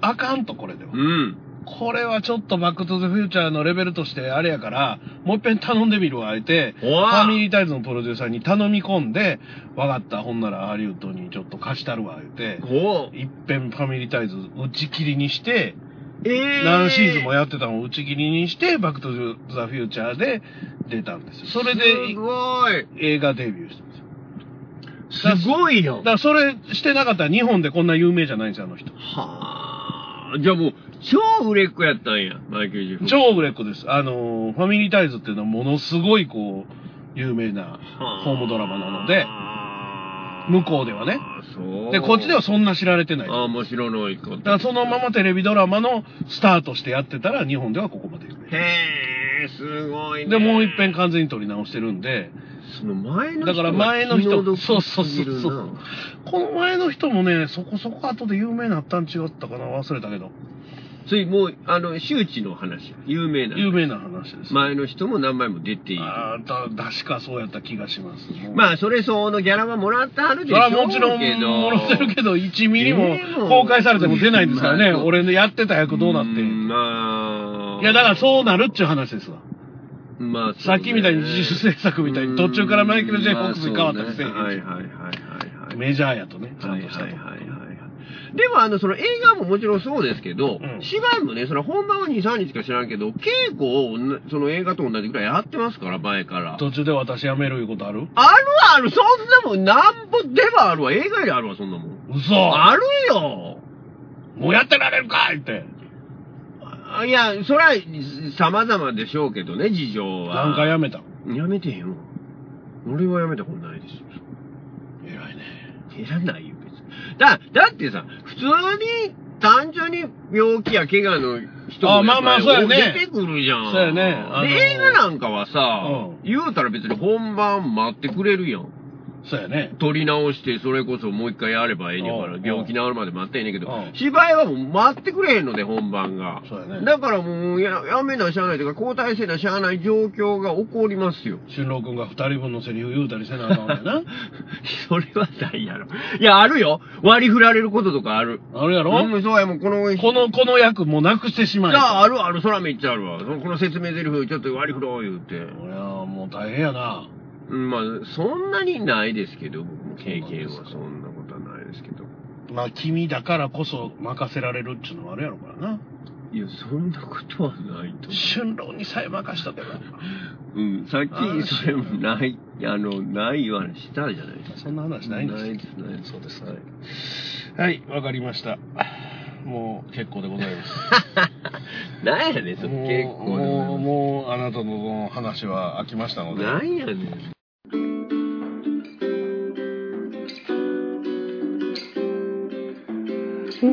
あかんとこれではう。ん。これはちょっとバックトゥザフューチャーのレベルとしてあれやから、もう一遍頼んでみるわ、あえて、ファミリータイズのプロデューサーに頼み込んで、わかった、ほんならハリウッドにちょっと貸したるわ、言うて、おいっぺんファミリータイズ打ち切りにして、えー、何シーズンもやってたのを打ち切りにして、バックトゥザフューチャーで出たんですよ。それですごい。映画デビューしたんですよ。すごいよだ。からそれしてなかったら日本でこんな有名じゃないんですよ、あの人。はあ。じゃあもう、超売れっ子やったんや、マイケル・ジェフ。超売れっ子です。あのー、ファミリータイズっていうのはものすごいこう、有名なホームドラマなので、向こうではね。で、こっちではそんな知られてない。ああ、面白いこと。だからそのままテレビドラマのスタートしてやってたら日本ではここまで有名。へえ、すごいね。で、もう一遍完全に撮り直してるんで、その前の人だから前の人、がそうそうそうそう。この前の人もね、そこそこ後で有名になったん違ったかな忘れたけど。それもう、あの、周知の話。有名な。有名な話です。前の人も何枚も出ている。あーだ、確かそうやった気がします。まあ、それ相応のギャラはもらってはるでしょうけど。はもちろん、もらってるけど、1ミリも公開されても出ないんですからね。まあ俺のやってた役どうなって。んまあ。いや、だからそうなるっていう話ですわ。まあ、ねさっきみたいに自主制作みたいに途中からマイケル・ジェイ・フォックスに変わったりせえへんまあねはいはいはいはいはい。メジャーやとね、ちゃんとしたとはいはいはい。でもあの、その映画ももちろんそうですけど、うん芝居もね、その本番は2、3日しか知らんけど、稽古をその映画と同じぐらいやってますから、前から。途中で私辞めるいうことある？あるある、そんなもん、なんぼでもあるわ。映画よりあるわ、そんなもん。嘘あるよもうやってられるかいって。あいや、それは様々でしょうけどね、事情は。何回辞めた？のやめてへんわ。俺はやめたことないですよ。偉いね。いらないよ、別に。だ、だってさ、普通に、単純に病気や怪我の人もあまあまあそうやね出てくるじゃん。そうやねあので、映画なんかはさ、うん言うたら別に本番待ってくれるやん。そうやね。撮り直して、それこそもう一回やればええねんから、うん病気治るまで待ってええねんけどうん、芝居はもう待ってくれへんので、本番が。そうやね。だからもうや、やめなしゃあないというか、交代せなしゃあない状況が起こりますよ。俊郎くんが二人分のセリフ言うたりせなあかんわけな。それはないやろ。いや、あるよ。割り振られることとかある。あるやろ、うん、そうや、もうこの、この、この役もうなくしてしまえ。いや、あるある、そらめっちゃあるわ。この説明台詞ちょっと割り振ろう言うて。いや、もう大変やな。うん、まあ、そんなにないですけど、経験はそんなことはないですけど。まあ、君だからこそ任せられるっていうのもあるやろからな。いや、そんなことはないと春郎にさえ任しとけば。うん、さっきそれもない、あの、ない言われしたじゃないですか。そんな話ないんですないです、ないです。そうですはいはい、わかりました。もう結構でございます。なんやねん、その結構もう、でもう、あなたの話は飽きましたので。なんやねん。大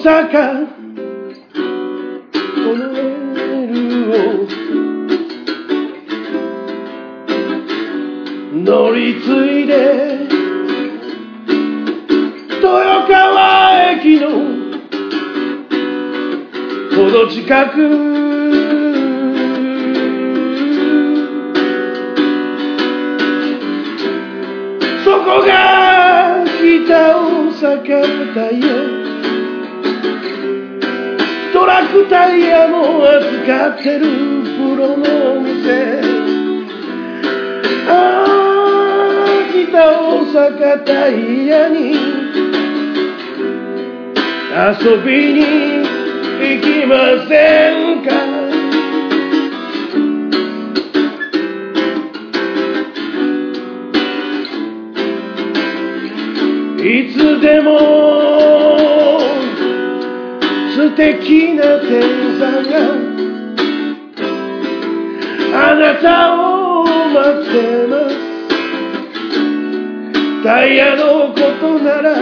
阪。このレールを乗り継いで。豊川駅の。ほど近く。大阪タイヤトラックタイヤも扱ってるプロのお店。ああ北大阪タイヤに。遊びに行きませんか？つでも素敵な天才があなたを待ってます。タイヤのことなら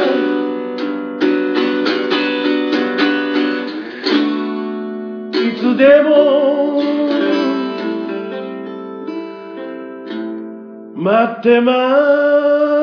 いつでも待ってます。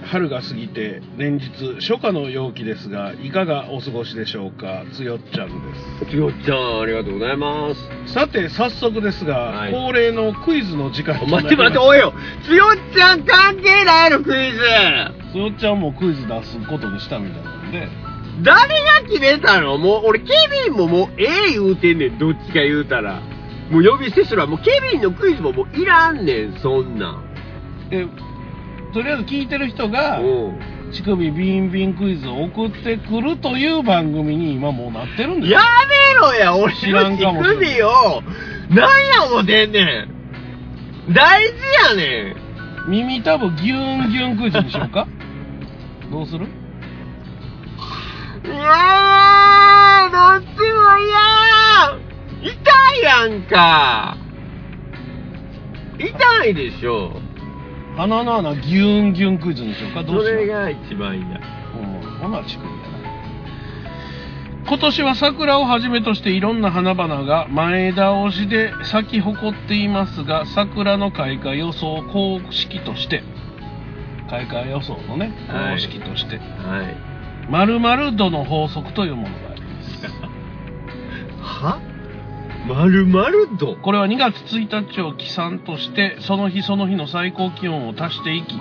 に春が過ぎて連日初夏の陽気ですがいかがお過ごしでしょうかつよっちゃんでつよっちゃん、ありがとうございます。すさて早速ですが、はい恒例のクイズの時間となり待って待って、おいよつよっちゃん関係ないの、クイズつよっちゃんもクイズ出すことにしたみたいなんで誰が決めたの？もう、俺、ケビンももう、ええ言うてんねん、どっちか言うたら。もう呼び捨てするわ。もう、ケビンのクイズももういらんねん、そんなん。でとりあえず聞いてる人がうん。乳首ビンビンクイズを送ってくるという番組に今もうなってるんですやよめろや、俺知らんかのも乳首を、なんや思てんねん。大事やねん。耳たぶギュンギュンクイズにしようか どうする？いやー、どっちも嫌痛いやんか。痛いでしょ。鼻の穴ギュンギュンクイズにしようか。どそうしよう。れが一番嫌。うん、ほな乳首やな。今年は桜をはじめとしていろんな花々が前倒しで咲き誇っていますが桜の開花予想公式として開花予想のねはい。公式として、はい。〇〇度の法則というものがあります。は？まるまる度。これは2月1日を起算としてその日その日の最高気温を足していき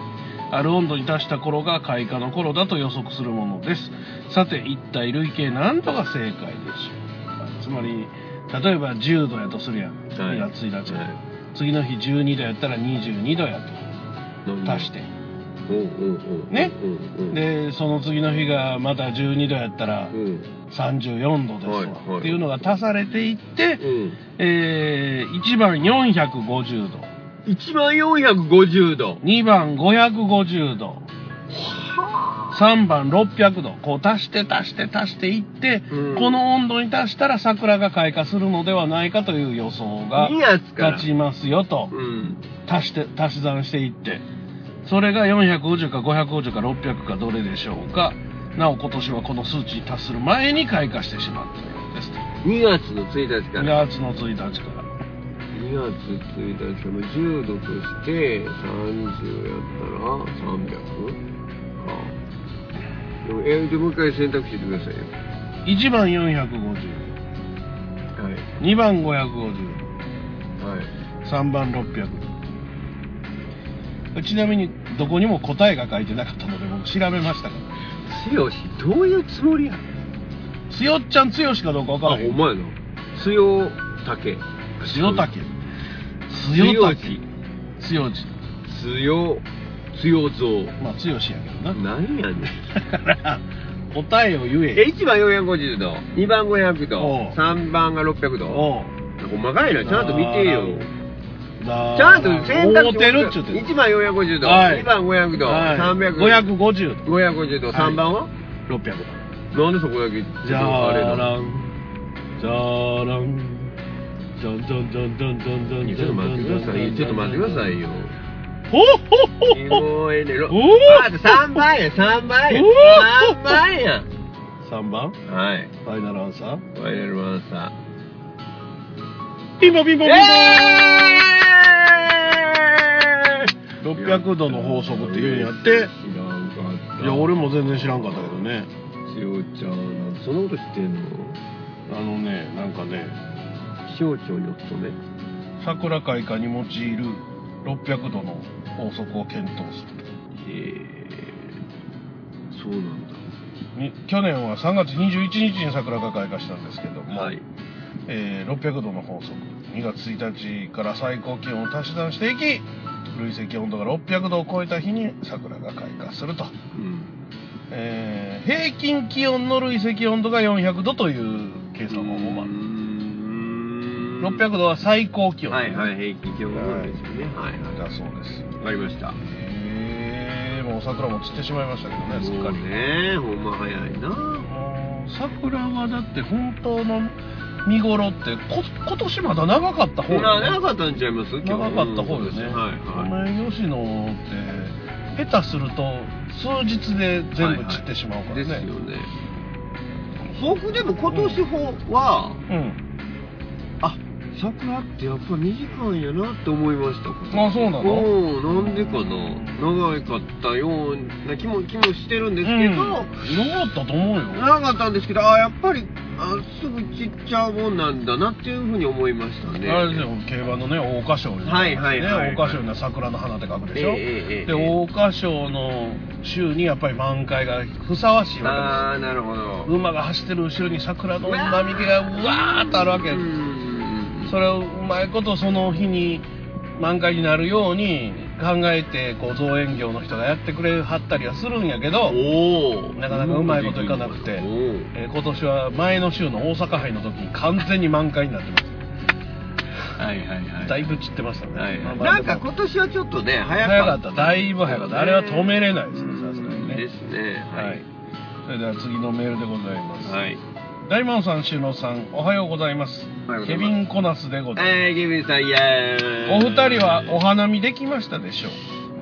ある温度に達した頃が開花の頃だと予測するものです。さて一体累計何度が正解でしょう。かつまり例えば10度やとするやん、はい。2月1日、はい。次の日12度やったら22度やと。足して。ね。でその次の日がまた12度やったらうん。34度ですわ、はいはいっていうのが足されていって、うん。えー1番450度1万450度。2番550度3番600度こう足して足して足していって、うんこの温度に達したら桜が開花するのではないかという予想が2月から。立ちますよとうん。足して足し算していってそれが450か550か600かどれでしょうかなお今年はこの数値に達する前に開花してしまったようですと2月の1日か2ら。月の1日から2月1日はもう10度として30やったら 300? か。でもえでもう一回選択してくださいよ。1番450はい。2番550はい。3番600ちなみにどこにも答えが書いてなかったので僕調べましたから強し、どういうつもりやつよっちゃんつよしかどうかわからあ、へんほんまやな。強竹。強竹。強竹。強字。強、強増。まあ、強しやけどな。何やねん。だから、答えを言え、え。1番450度、2番500お度う、3番が600度。おう細かいな、ちゃんと見てよ。だちゃんと選択合うてるっちゅうてんの1番450度、はい2番500度、はい300 550度。550度、はい3番は？600度。なんでそこだけ、じゃあれな。じゃーらん。じゃんじゃんじゃんじゃんじゃんじゃんちょっと待ってください。ちょっと待ってくださいよ。ほっほっほっほええねろ。あ、3番や、3番や。おー3番や。3番はい。ファイナルアンサーファイナルアンサピンポンピンポ。ピンえポン600度の法則って言うんやって。知らんかった。いや俺も全然知らんかったけどね。しおちゃん、なんでそんなこと知ってんの？あのねなんかね気象庁にお勤め桜開花に用いる600度の法則を検討する。へえ。そうなんだ。に去年は3月21日に桜が開花したんですけども、はい。えー600度の法則2月1日から最高気温を足し算していき累積温度が600度を超えた日に桜が開花すると、うん。えー平均気温の累積温度が400度という計算方法もある600度は最高気温、はいはい、平均気温なんですよね。はいはい。だそうですわかりました。えー、もう桜も散ってしまいましたけどねすっかりね、ほんま早いな。桜はだって本当の見頃ってこ今年まだ長かった方な長かったんちゃいます？長かった方よね、はいはい。ソメイヨシノって下手すると数日で全部散ってしまうからね、ですよね。僕でも今年は、うん。あ桜ってやっぱ短いんやなって思いました。あそうなの？うん、なんでかな？長かったような気も気もしてるんですけど、うん、長かったと思うよ。長かったんですけど、あやっぱりあすぐ散っちゃうもんなんだなっていうふうに思いましたね。あれでも競馬のね桜花賞いうのがありますね。はいはいはいはい。桜花賞には桜の花って書くでしょ、ええええええ。で桜花賞の週にやっぱり満開がふさわしいわああ、なるほど。けです馬が走ってる後ろに桜の並木がうわーっとあるわけ。うん。それをうまいことその日に満開になるように考えてこう造園業の人がやってくれはったりはするんやけど、おおなかなかうまいこといかなくてえー今年は前の週の大阪杯の時に完全に満開になってます。はいはいはい。だいぶ散ってましたね、はいまあまあなんか今年はちょっとね早早かった。かった。だいぶ早かった。あれは止めれないですねさすがにね。ですね。はい、それでは次のメールでございます、はい大門さん、しのさん、おはようございます。ケビン・コナスでございます、えー、ゲビンさんイエーイ。お二人はお花見できましたでしょう？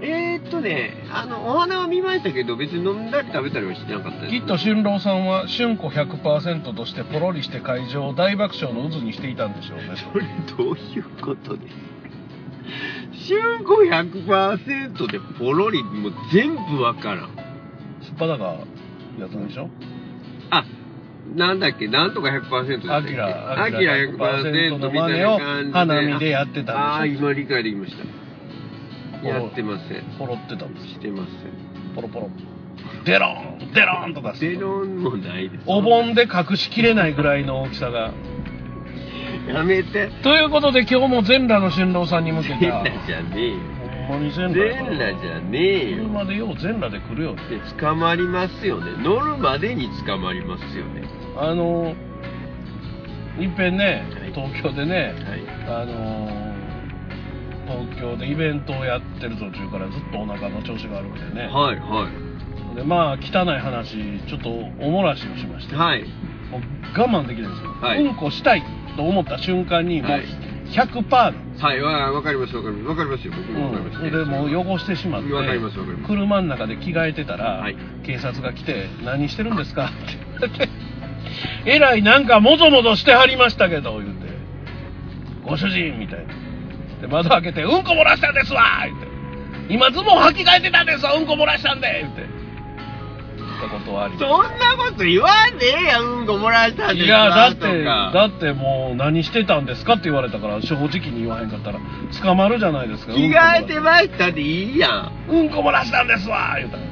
えーっとねあのお花は見ましたけど別に飲んだり食べたりはしてなかったです。きっと春郎さんは春子100%としてポロリして会場を大爆笑の渦にしていたんでしょうね。それどういうことです春子100%でポロリもう全部わからん。すっぱだかやったんでしょ？あなんだっけ？なんとか100%でしたっけ？アキラアキラ100%みたいな感じで。花見でやってたんでああー今理解できました。やってません。ポロってたんです。してませポロポロ。デロンデロンとかんデロンもないです。お盆で隠しきれないぐらいの大きさが。やめて。ということで今日も全裸の春郎さんに向けた。全裸じゃねえよほんまに全裸じゃねえよ。車でよう全裸で来るよね。で捕まりますよね。乗るまでに捕まりますよね。あのいっぺんねはい。東京でねはい。あの東京でイベントをやってる途中からずっとお腹の調子が悪くてね、はいはい。でまあ汚い話ちょっとおもらしをしまして、はい。もう我慢できないんですよ、はい。うんこしたいと思った瞬間にもうはい100%なんですはいわわかりますわかります。わかりますよ。僕もわかります、うん、でもう汚してしまって。わかりますわかります。車の中で着替えてたら、はい。警察が来て「何してるんですか?」って言われて「えらいなんかもぞもぞしてはりましたけど」言うて「ご主人」みたいな。で窓開けて「うんこ漏らしたんですわ」言うて「今ズボン履き替えてたんですわうんこ漏らしたんで」言うて。言ったことはありそんなこと言わんでええやんうんこ漏らしたんですいやだってだってもう何してたんですかって言われたから正直に言わへんかったら捕まるじゃないですか。着替えてましたでいいやん。うんこ漏らしたんですわ言うたら。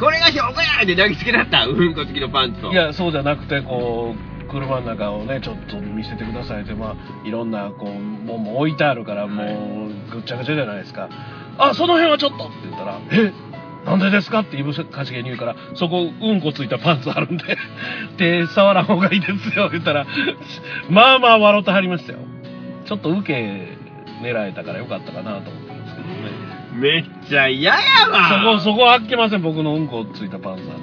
これが証拠やって投げつけだった？うんこ付きのパンツを。いやそうじゃなくてこう車の中をねちょっと見せてくださいってまあいろんなこうもんも置いてあるからもうぐっちゃぐちゃじゃないですか「あその辺はちょっと」って言ったら「え？なんでですか?」っていぶかしげに言うから「そこうんこついたパンツあるんで 手触らん方がいいですよ」言ったら まあまあ笑ってはりましたよ。ちょっと受け狙えたからよかったかなと思ってるんですけどね。めっちゃ嫌やそこわそこはあっけません。僕のうんこついたパンツあるか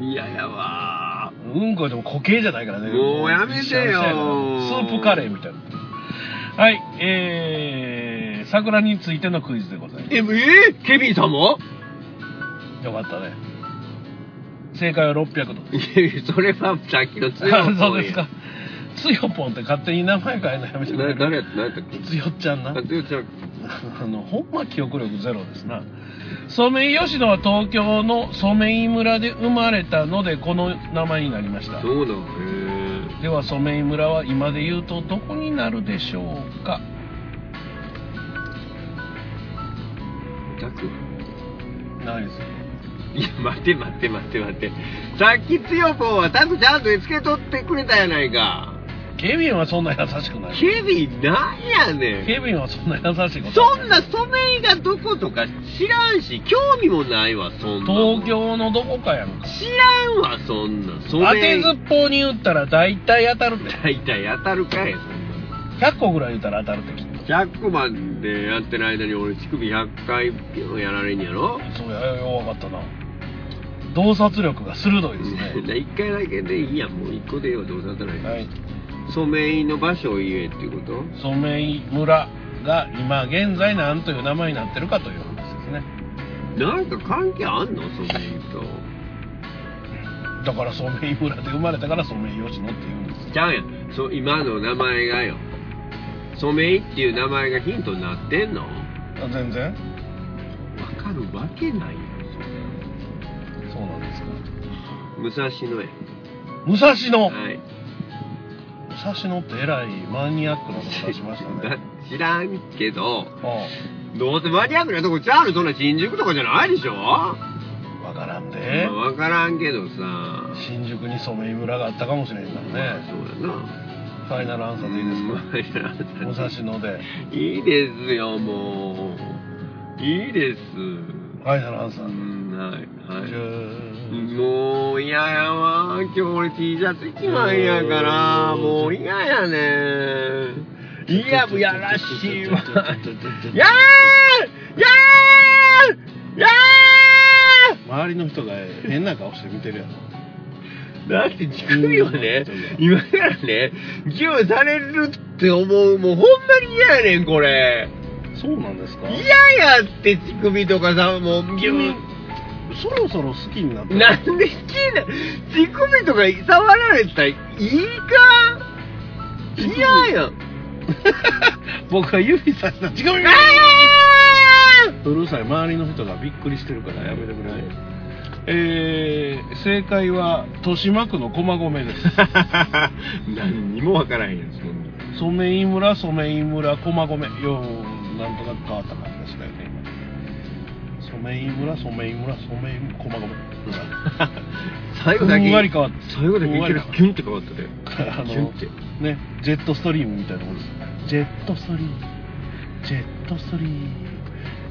ら。嫌やわ。うんこでも固形じゃないからね。もうやめてよ。スープカレーみたいな。はい、えー、桜についてのクイズでございます。え、えーケビンさんもよかったね。正解は600度。いやそれはさっきの強いあ そうですか。つよぽんって勝手に名前変えるのやめてくれな誰やっけ？つちゃんな。あ強いちゃん あの、ほんま記憶力ゼロですな。ソメイヨシノは東京のソメイ村で生まれたので、この名前になりました。そうなのへでは染井村は今で言うとどこになるでしょうか？ないですいや待って待って待って待って。さっき強ぽんはタクちゃんとつけとってくれたやないか。ケビンはそんな優しくない。ケビンなんやねん。ケビンはそんな優しいことそんな染井がどことか知らんし興味もないわそんな東京のどこかやんか。知らんわそんな。当てずっぽうに言ったら大体当たるって。大体当たるかいそんな100個ぐらい言ったら当たるってきっと100万でやってる間に俺乳首100回やられんやろ？そうやよ分かったな。洞察力が鋭いですね。1回だけでいいやん。もう1個でええわどうせ当たらない、はい染井の場所を言えっていうこと？染井村が今現在何という名前になってるかという話ですね。なんか関係あんの？染井と。だから染井村で生まれたから染井吉野って言うんです。ちゃうやん。そう今の名前がよ染井っていう名前がヒントになってんの？わあ全然？かるわけないよそうなんですか。武蔵野や。武蔵野、はい。武蔵野ってえらいマニアックなとこ出しましたね。知らんけどうどうせマニアックなとこちゃうのそんな新宿とかじゃないでしょ？ん。わからんで。分からんけどさ。新宿に染井村があったかもしれんからね。そうやなファイナルアンサーでいいですか？うん武蔵野で。いいですよもういいですファイナルアンサうー。んはいはいもう嫌やわ今日俺 T シャツ1枚やからもう嫌やねいやもうやらしいわやーやーや周りの人が変な顔して見てるやろ。ーだって乳首をね今からねギューされるって思うもうほんまに嫌やねんこれ。そうなんですか？嫌やって乳首とかさもうギューそろそろ好きになってなんで好きな乳首とか触られたらいいか？嫌やん。僕が指さした乳首。あうるさい。周りの人がびっくりしてるからやめてくれ、えー、正解は豊島区の駒込です。ー 何にもわからへんやんそんな。染井村染井村駒込。ようなんとなく変わった感じでしたよね今。染井村染井村染井駒込。最後だけふんわり変わった。最後だけいきなりキュンって変わったで。あのねジェットストリームみたいなもんです。ジェットストリーム。ジェットストリーム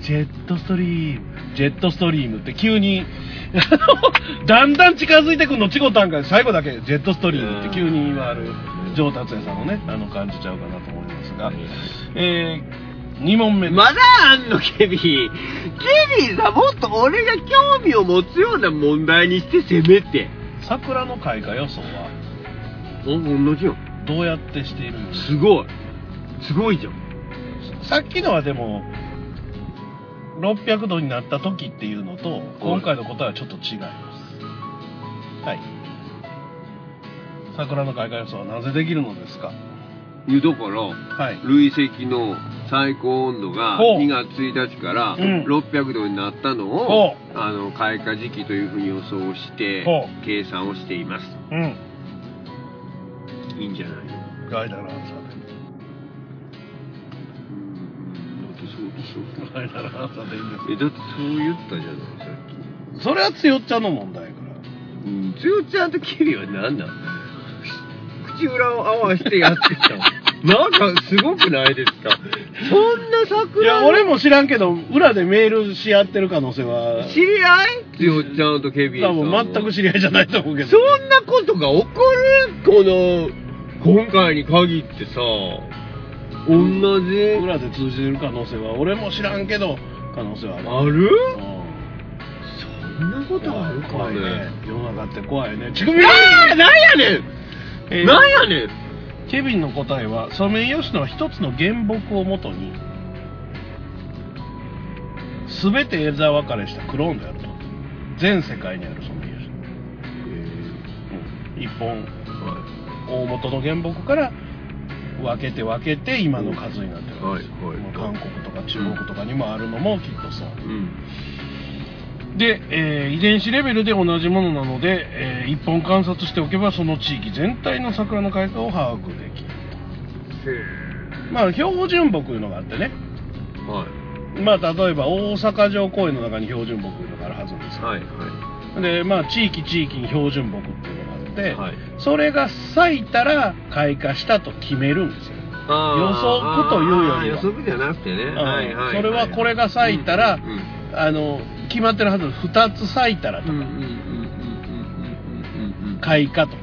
ジェットストリーム。ジェットストリームって急に だんだん近づいてくるの。チコタンが最後だけジェットストリームって急に言われる上達也さんのねあの感じちゃうかなと思いますが、えー、2問目です。まだあんのケビンケビンさもっと俺が興味を持つような問題にしてせめて。桜の開花予想は？お同じよ。どうやってしているすごい。すごいじゃん。さっきのはでも600度になった時っていうのと今回のことはちょっと違いますはい桜の開花予想はなぜできるのですかいやだからはい累積の最高温度が2月1日から600度になったのほを、あの開花時期というふうに予想して計算をしていますうんいいんじゃないのガイダルアンサだってそうそうでガイダルアンサーでいいんですえだってそう言ったじゃないさっき。それはつよっちゃんの問題やから。うんつよちゃんとケビは何なん口裏を合わせてやってた。なんかすごくないですか？そんな桜。いや、俺も知らんけど、裏でメールし合ってる可能性は、知り合い？つよちゃんとケビンさ多ん。分全く知り合いじゃないと思うけど。そんなことが起こる？この、今回に限ってさ、同じ、裏で通じてる可能性は、俺も知らんけど、可能性はある。そんなことあるか怖いねね。。世の中って怖いね。ちくみあーなんやねんえーなんやねんケビンの答えは、ソメイヨシノは一つの原木をもとに、すべて枝分かれしたクローンであると。全世界にあるソメイヨシノ。うん一本、大元の原木から分けて分けて今の数になってるんですよ。はいはい韓国とか中国とかにもあるのもきっとそう。うん。で、えー遺伝子レベルで同じものなので、えー一本観察しておけばその地域全体の桜の開花を把握できるへまあ標準木いうのがあってねーはい。まあ例えば大阪城公園の中に標準木いうのがあるはずですよ、はいはでまあ地域地域に標準木っていうのて、はい、それが咲いたら開花したと決めるんですよ。予測というよりは。予測じゃなくてね、はいはい、それはこれが咲いたら、うんうん、あの決まってるはず。の2つ咲いたらとか、開花と。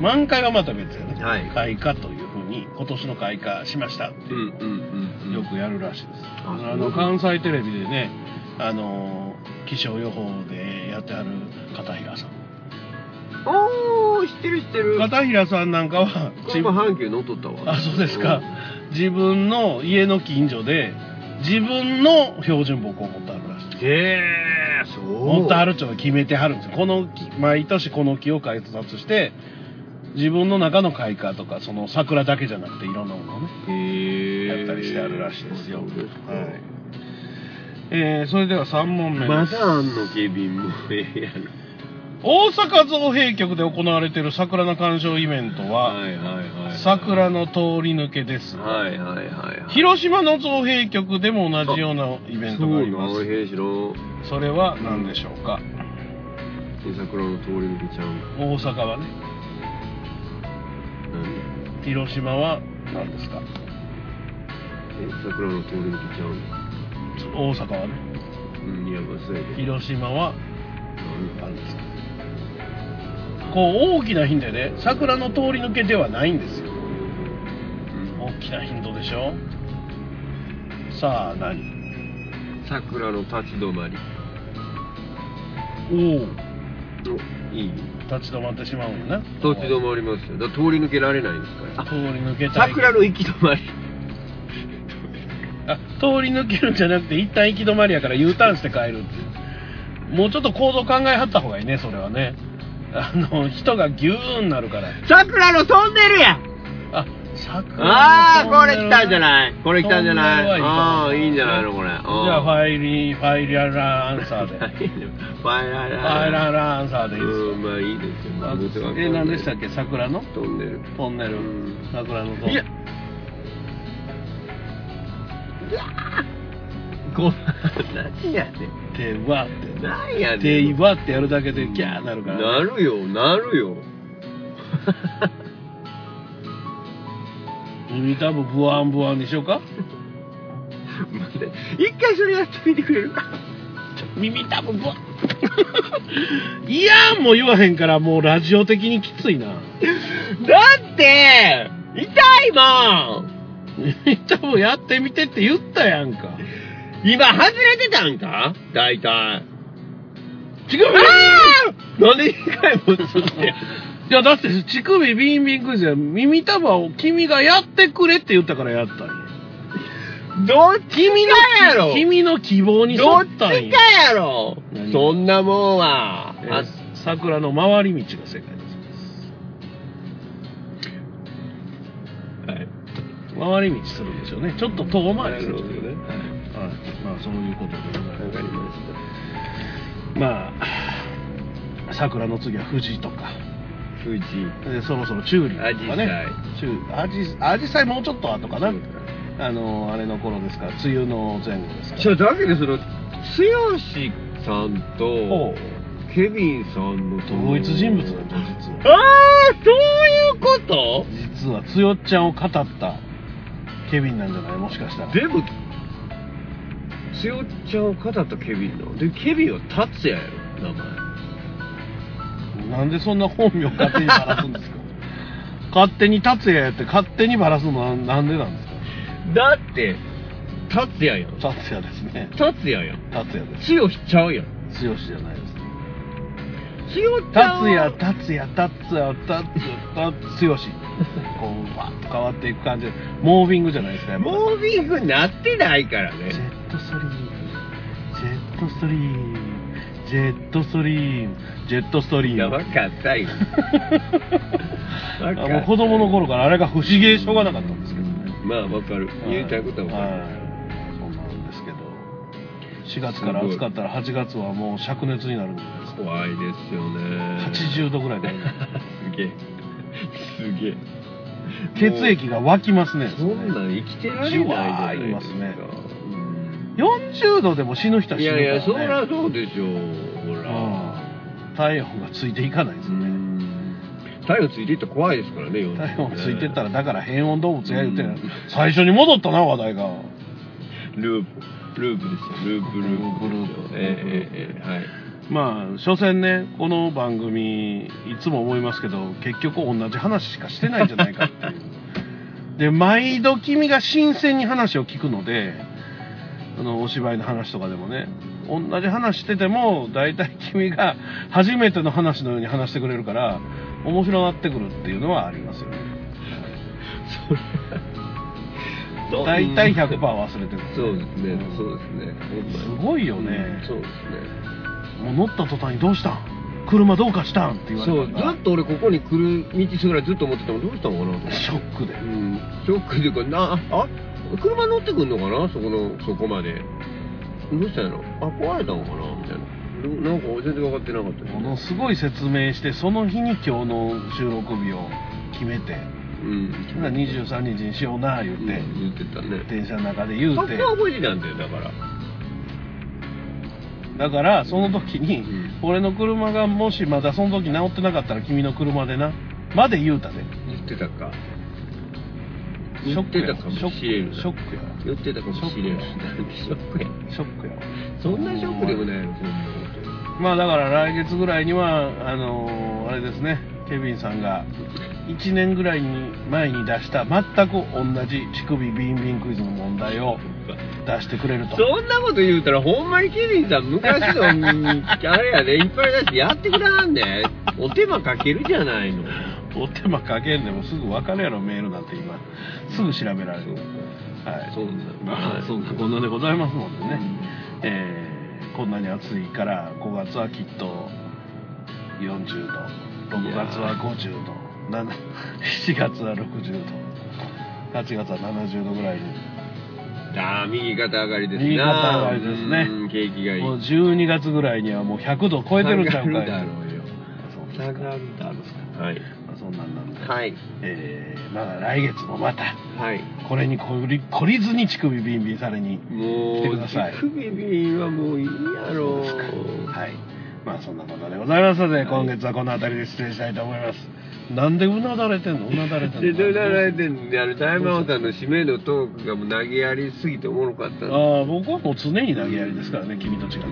満開はまた別よね、はい、開花というふうに今年の開花しましたって、うんうんうん、よくやるらしいです。あの関西テレビでねあの気象予報でやってはる片平さんおー知ってる知ってる。片平さんなんかはこれも阪急乗っとったわ。あそうですか。自分の家の近所で自分の標準木を持ってあるらしい。へえそう。持ってあるっちゅうのを決めてはるんですよ。この木毎年この木を開発して自分の中の開花とかその桜だけじゃなくていろんなものをねやったりしてあるらしいですよ。はい。えー、それでは3問目です。まだあんのケビン。もええやろ大阪造幣局で行われている桜の鑑賞イベントは、はいはいはい桜の通り抜けです。はいはいはいはい。広島の造幣局でも同じようなイベントがあります。へいしろそれは何でしょうか、桜の通り抜けちゃう。大阪はね。何広島は何ですか？え桜の通り抜けちゃう大阪はね。うんいや広島は何ですか？こう大きなヒントでね、桜の通り抜けではないんですよ。うん。大きなヒントでしょ？さあ何？桜の立ち止まり。おおおいい？立ち止まってしまうんやな。立ち止まりますよ。だから通り抜けられないんですから。通り抜けたい桜の行き止まり。あ通り抜けるんじゃなくて一旦行き止まりやから U ターンして帰るっていう。もうちょっと行動考えはった方がいいねそれはねあの人がギューンなるから。桜のトンネルや。あ桜ああこれ来たんじゃいない？これ来たんじゃない？ああいいんじゃないのこれ。じじゃあファイリーファイリアラアンサーで。フ ファイラァイララアンサーでいいです。うんまあいいですよえ何でしたっけ？桜の？トンネル。トンネル。うん。桜のトンネル。いや。こ 何やねん手はって何やねん手はってやるだけで。キャーなるから、なるよなるよ。耳たぶブワンブワンにしようか？待って。一回それやってみてくれるか？耳たぶブワン。いやーもう言わへんからもうラジオ的にきついな。だって痛いもん。耳たぶやってみてって言ったやんか今外れてたんか？大体。乳首。なんで一回もすんねんいやだって乳首ビンビンクイズや耳たぶを君がやってくれって言ったからやったんや。どっちかやろ。君の希望に沿どっちかったんややろ。何？そんなもんは。えー桜の回り道が正解です。はい。回り道するんでしょうね。ちょっと遠回りするんですよねはい、まあそういうことでございますわかりましまあ桜の次は藤とか。た富士でそろそろチューリップとかね。アジサイ。もうちょっと後かな。あのあれの頃ですから。梅雨の前後ですから。じゃあだけどその剛さんおとう。ケビンさんの同一人物なんだよ、実は。ああ、そういうこと？実は、つよっちゃんを語ったケビンなんじゃない？もしかしたら。でも、つよっちゃんを語ったケビンの。で、ケビンは達也やろ、名前。なんでそんな本名勝手にばらすんですか？勝手に達也やって勝手にばらすのはなんでなんですか？だって、達也やん。達也ですね。達也やん。達也です。つよしちゃうやん。剛じゃないです。つよちゃん達也、達也、達也、達也、達也。こう、わっと変わっていく感じで、モービングじゃないですか、やっぱモービングなってないからねジ。ェットストリーム、ジェットストリーム、ジェットストリーム、ジェットストリいや、ーム。わかったよ。かったもう子供の頃からあれが不思議でしょうがなかったんですけどね。まあ、わかる。言いたいことはわかる。はいそうなんですけど、4月から暑かったら8月はもう灼熱になるんですか。怖いですよね。80度ぐらいで。すげえ。すげえ。血液が湧きますね。そんなん生きてられないじゃないですか。ねうん40度でも死ぬ人はい死ぬから、ね。やいや、そりゃそうでしょう。ほら。うん体温がついていかないですね。ん。太陽ついていったら怖いですからね、40体温がついてったら、ねだから変温動物や言うて最初に戻ったな、話題が。ループ。ループですよ。ループループですよ。ループループええええええはい。まあ、所詮ね、この番組、いつも思いますけど、結局同じ話しかしてないんじゃないかっていう。で、毎度君が新鮮に話を聞くので、あの、お芝居の話とかでもね、同じ話してても、大体君が初めての話のように話してくれるから、面白がってくるっていうのはありますよね。大体100%忘れてる。そうですね、そうですね。すごいよねうんそうですね。もう乗った途端にどうしたん？車どうかしたん？って言われそう、ずたからっと俺ここに来る道すぐらいずっと思ってたのどうしたのかなと思って。ショックで。うん、ショックでこれな、あ、車乗ってくんのかな？そこの、そこまで。どうしたんやろあ、壊れたのかな？みたいな。なんか全然分かってなかったものすごい説明して、その日に今日の収録日を決めて、うん。ほな23日にしような言うて、言ってたね。電車の中で言うて、そこは覚えてたんだよ、だから。だからその時に、うん俺の車がもしまだその時直ってなかったら君の車でな、まで言うたで。言ってたか。ショックや言ってたかもしれんなショックや。言ってたかもしれん。ショックや。ショックや。そんなショックでもないよ、そんなこと。まあだから来月ぐらいには、あのーあれですね、ケビンさんが1年ぐらいに前に出した全く同じ乳首ビンビンクイズの問題を出してくれると。そんなこと言うたら、ほんまにケビンさん、昔の、あれやね、いっぱい出してやってくれはんね。お手間かけるじゃないの。お手間かけんでもすぐ分かるやろ、メールなんて今。すぐ調べられる。はい。そうなんだまあ、そんなこんなでございますのでね。えーこんなに暑いから、5月はきっと40度、6月は50度、7 7月は60度、8月は70度ぐらいに。ああ、右肩上がりですな。右肩上がりですねうん景気がいい。もう12月ぐらいにはもう100度超えてるんちゃうかい下がるだろうよ。下がるだろう。はい。まあそんなんなんで、はい。えーまだ来月もまた、はい。これに懲り懲りずに乳首ビンビンされに来てください首ビンはもういいやろはい。まあそんなことでございますので、今月はこの辺りで失礼したいと思います。なんでうなだれてんの？うなだれてんで、の？どうなられてんの？あの、大魔王さんの締めのトークがもう投げやりすぎておもろかったんでああ、僕はもう常に投げやりですからね、君と違って。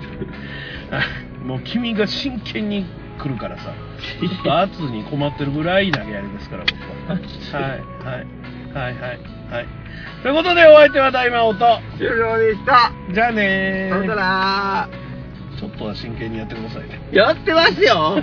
もう君が真剣に来るからさ、ちょっと圧に困ってるぐらい投げやりですから、僕は。はい、はい、はい、はい、はい。ということで、お相手は大魔王と、終了でした。じゃあねさよなー。ら。ちょっとは真剣にやってくださいね。やってますよ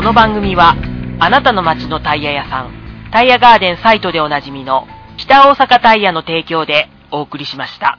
この番組は、あなたの街のタイヤ屋さん、タイヤガーデンサイトでおなじみの北大阪タイヤの提供でお送りしました。